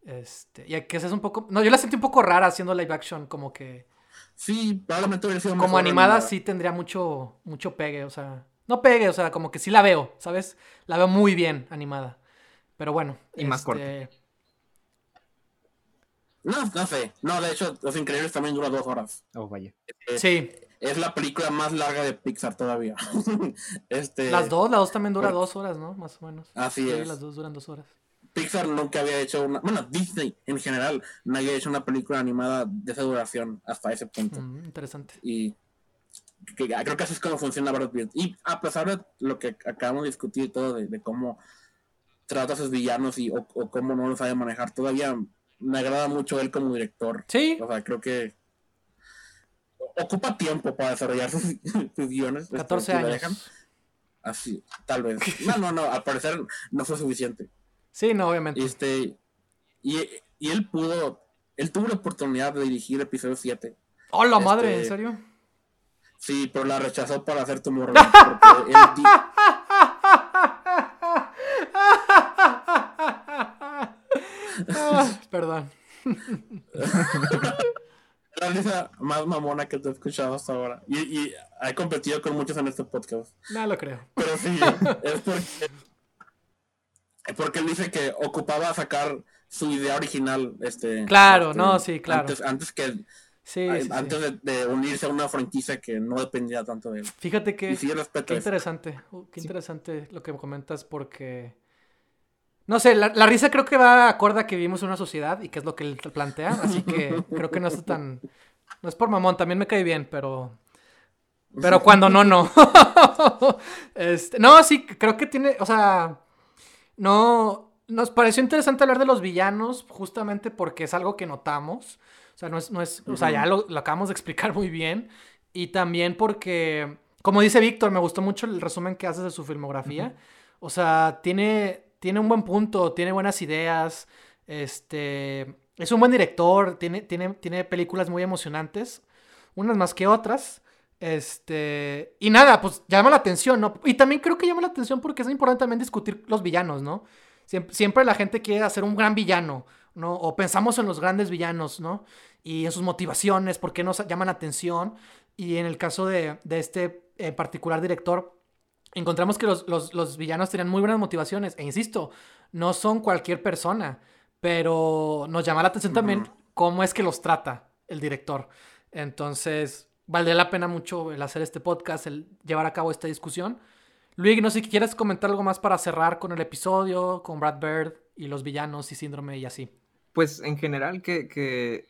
Este, y que esa es un poco... No, yo la sentí un poco rara haciendo live action, como que... Sí, probablemente hubiera sido Como mejor animada sí tendría mucho, mucho pegue, o sea... No pegue, o sea, como que sí la veo, ¿sabes? La veo muy bien animada. Pero bueno. Y más corta. No, no sé. No, de hecho, Los Increíbles también dura dos horas. Oh, vaya. Eh, Sí, Es la película más larga de Pixar todavía. este, las dos, las dos también dura bueno. dos horas, ¿no? Más o menos. Así Sí, es. las dos duran dos horas. Pixar nunca había hecho una. Bueno, Disney en general no había hecho una película animada de esa duración hasta ese punto. Mm, interesante. Y que- que- creo que así es como funciona Brad Pitt. Y a pesar de lo que acabamos de discutir y todo, de, de cómo trata a sus villanos y, o, o cómo no los sabe manejar, todavía me agrada mucho él como director. Sí, O sea, creo que ocupa tiempo para desarrollar sus, sus guiones. este, 14 si lo años. dejan. Así, tal vez. No, no, no, al parecer no fue suficiente. Sí, no, obviamente. Este, y, y él pudo, él tuvo la oportunidad de dirigir episodio 7. ¡Hola madre! ¿En este- serio? Sí, pero la rechazó para hacer Tomorrowland. Porque él Ah, Perdón. la risa más mamona que te he escuchado hasta ahora. Y, y he competido con muchos en este podcast. No lo creo. Pero sí, es porque, es porque él dice que ocupaba sacar su idea original. Este, Claro, este, no, sí, claro. Antes, antes que Sí, sí, sí. antes de, de unirse a una franquicia que no dependía tanto de él. Fíjate que sí, qué interesante, uh, qué interesante lo que me comentas porque no sé, la, la risa creo que va acorde a que vivimos en una sociedad y que es lo que él plantea, así que creo que no es tan no es por mamón, también me cae bien, pero pero cuando no no. este, no, sí, creo que tiene, o sea, no nos pareció interesante hablar de los villanos justamente porque es algo que notamos. O sea, no es, no es, o sea, ya lo, lo acabamos de explicar muy bien. Y también porque, como dice Víctor, me gustó mucho el resumen que haces de su filmografía. O sea, tiene, tiene un buen punto, tiene buenas ideas. Este, es un buen director, tiene, tiene, tiene películas muy emocionantes, unas más que otras. Este, y nada, pues llama la atención, ¿no? Y también creo que llama la atención porque es importante también discutir los villanos, ¿no? Siempre, la gente quiere hacer un gran villano, ¿no? O pensamos en los grandes villanos, ¿no? Y en sus motivaciones, por qué nos llaman la atención. Y en el caso de, de este en particular director, encontramos que los, los- los villanos tenían muy buenas motivaciones. E insisto, no son cualquier persona, pero nos llama la atención también cómo es que los trata el director. Entonces, valdría la pena mucho el hacer este podcast, el llevar a cabo esta discusión. Luis, no sé si quieres comentar algo más para cerrar con el episodio, con Brad Bird y los villanos y síndrome y así. Pues en general que, que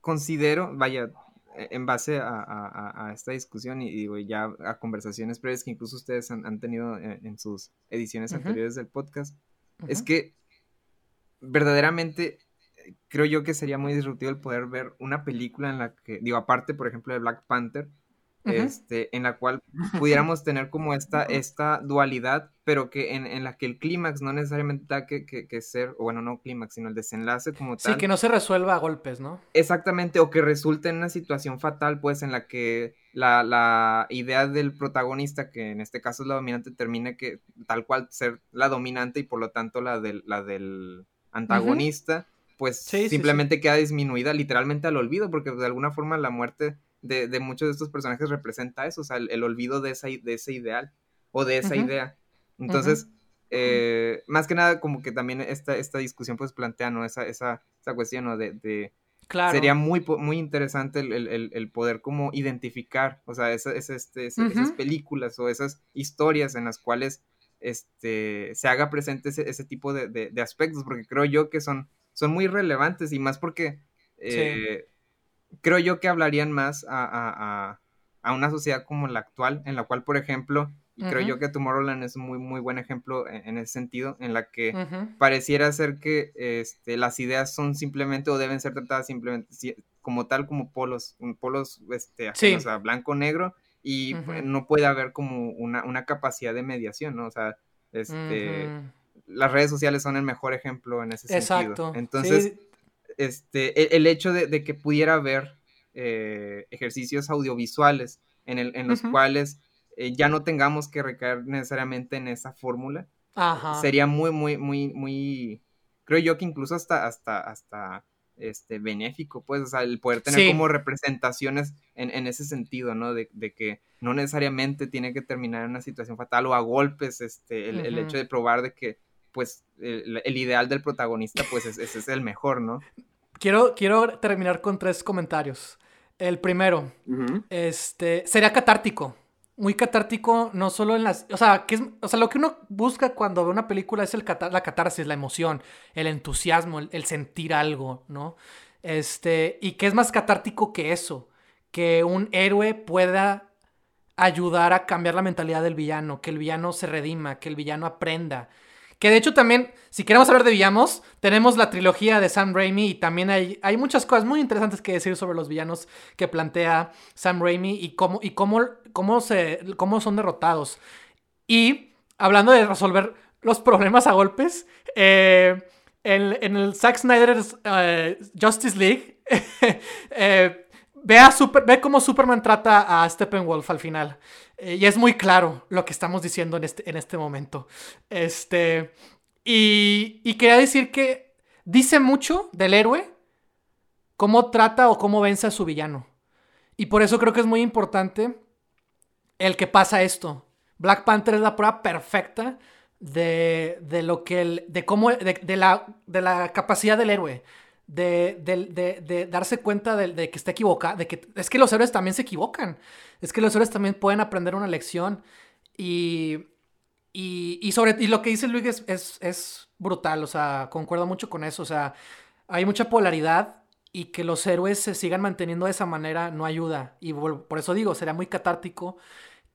considero, vaya, en base a, a- a- esta discusión y digo ya a conversaciones previas que incluso ustedes han, han tenido en, en sus ediciones anteriores del podcast, es que verdaderamente eh, creo yo que sería muy disruptivo el poder ver una película en la que, digo, aparte, por ejemplo, de Black Panther, Este, en la cual pudiéramos tener como esta, esta dualidad, pero que en, en la que el clímax no necesariamente tenga que, que- que ser, o bueno, no clímax, sino el desenlace como Sí, tal. que no se resuelva a golpes, ¿no? Exactamente, o que resulte en una situación fatal, pues, en la que la, la idea del protagonista, que en este caso es la dominante, termine que tal cual ser la dominante y por lo tanto la del, la del antagonista, pues Sí, sí, simplemente queda disminuida literalmente al olvido, porque de alguna forma la muerte de, de muchos de estos personajes representa eso, o sea, el, el olvido de, esa, de ese ideal o de esa idea. Entonces, eh, más que nada como que también esta, esta discusión pues plantea, ¿no? Esa, esa, esa cuestión, ¿no? De, de, Claro. Sería muy, muy interesante el, el- el- poder como identificar, o sea, este, ese- esas Ujú. películas o esas historias en las cuales este, se haga presente ese, ese tipo de, de- de aspectos, porque creo yo que son, son muy relevantes y más porque eh, creo yo que hablarían más a, a- a- a una sociedad como la actual, en la cual, por ejemplo, y creo yo que Tomorrowland es un muy, muy buen ejemplo en, en ese sentido, en la que pareciera ser que este, las ideas son simplemente o deben ser tratadas simplemente si- como tal, como polos, un- polos este, Sí. a blanco-negro y pues, no puede haber como una, una capacidad de mediación, ¿no? O sea, este, las redes sociales son el mejor ejemplo en ese Exacto. sentido. Entonces, Sí, este, e, el, hecho de, que pudiera haber eh, ejercicios audiovisuales en, el, en los cuales eh, ya no tengamos que recaer necesariamente en esa fórmula, sería muy, muy, muy, muy, creo yo que incluso hasta, hasta, hasta, este, benéfico, pues, o sea, el poder tener como representaciones en, ese sentido, ¿no? De, que no necesariamente tiene que terminar en una situación fatal o a golpes, este, el, hecho de probar de que, pues, el, ideal del protagonista, pues, ese es, el mejor, ¿no? Quiero, quiero terminar con tres comentarios. El primero, este, sería catártico muy catártico, no solo en las. O sea, que es, o sea, lo que uno busca cuando ve una película es el la catarsis, la emoción, el entusiasmo, el, sentir algo, ¿no? Este, y que es más catártico que eso, que un héroe pueda ayudar a cambiar la mentalidad del villano, que el villano se redima, que el villano aprenda, que de hecho también, si queremos hablar de villanos, tenemos la trilogía de Sam Raimi y también hay, hay muchas cosas muy interesantes que decir sobre los villanos que plantea Sam Raimi y cómo, y cómo, cómo, se, cómo son derrotados. Y hablando de resolver los problemas a golpes, eh, en, el Zack Snyder's eh, Justice League, eh, ve, a Super, ve cómo Superman trata a Steppenwolf al final. Eh, y es muy claro lo que estamos diciendo en este, en este momento. Este, y, y quería decir que dice mucho del héroe, cómo trata o cómo vence a su villano. Y por eso creo que es muy importante el que pasa esto. Black Panther es la prueba perfecta de, de lo que el, de cómo de, la, de la capacidad del héroe de, darse cuenta de, que está equivocado, de que es que los héroes también se equivocan, es que los héroes también pueden aprender una lección y, y, sobre, y lo que dice Luis es, es, brutal, o sea, concuerdo mucho con eso, o sea, hay mucha polaridad y que los héroes se sigan manteniendo de esa manera no ayuda y por eso digo, sería muy catártico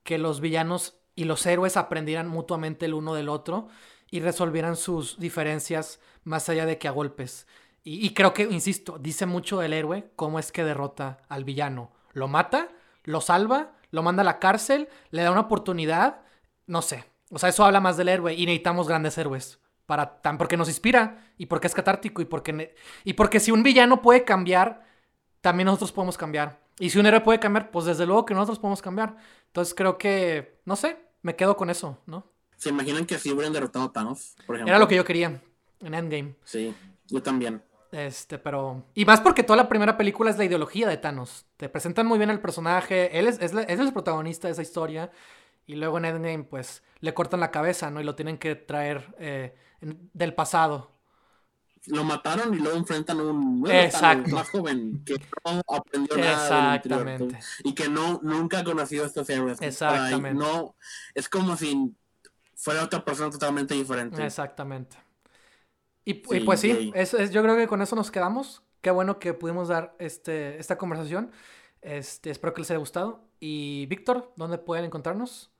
que los villanos y los héroes aprendieran mutuamente el uno del otro y resolvieran sus diferencias más allá de que a golpes. Y, creo que, insisto, dice mucho del héroe cómo es que derrota al villano. Lo mata, lo salva, lo manda a la cárcel, le da una oportunidad, no sé. O sea, eso habla más del héroe y necesitamos grandes héroes. Para, tan, porque nos inspira y porque es catártico y porque, y porque si un villano puede cambiar, también nosotros podemos cambiar. Y si un héroe puede cambiar, pues desde luego que nosotros podemos cambiar. Entonces creo que, no sé, me quedo con eso, ¿no? ¿Se imaginan que si hubieran derrotado a Thanos, por ejemplo? Era lo que yo quería en Endgame. Sí, yo también. Este, pero. Y más porque toda la primera película es la ideología de Thanos. Te presentan muy bien el personaje. Él es, es, el protagonista de esa historia. Y luego en Endgame, pues, le cortan la cabeza, ¿no? Y lo tienen que traer eh, del pasado. Lo mataron y luego enfrentan a un más joven que no aprendió nada Exactamente. y que no, nunca ha conocido a estos héroes. Exactamente. no, es como si fuera otra persona totalmente diferente. Exactamente. Y, pues sí, yo creo que con eso nos quedamos. Qué bueno que pudimos dar este, esta conversación. Este, espero que les haya gustado. Y Víctor, ¿dónde pueden encontrarnos?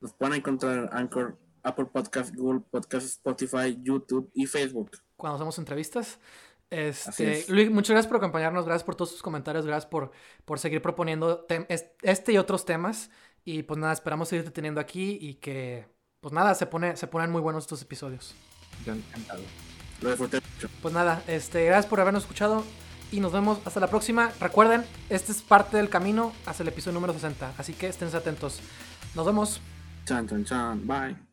Nos pueden encontrar Anchor, Apple Podcast, Google Podcast, Spotify, YouTube y Facebook. Cuando hacemos entrevistas. Este, Luis, muchas gracias por acompañarnos, gracias por todos sus comentarios, gracias por, por seguir proponiendo este y otros temas. Y pues nada, esperamos seguirte teniendo aquí y que, pues nada, se, pone, se ponen muy buenos estos episodios. Yo encantado. Lo disfruté mucho. Pues nada, este, gracias por habernos escuchado y nos vemos hasta la próxima. Recuerden, este es parte del camino hacia el episodio número 60, así que estén atentos. Nos vemos. Chan, chan, chan. Bye.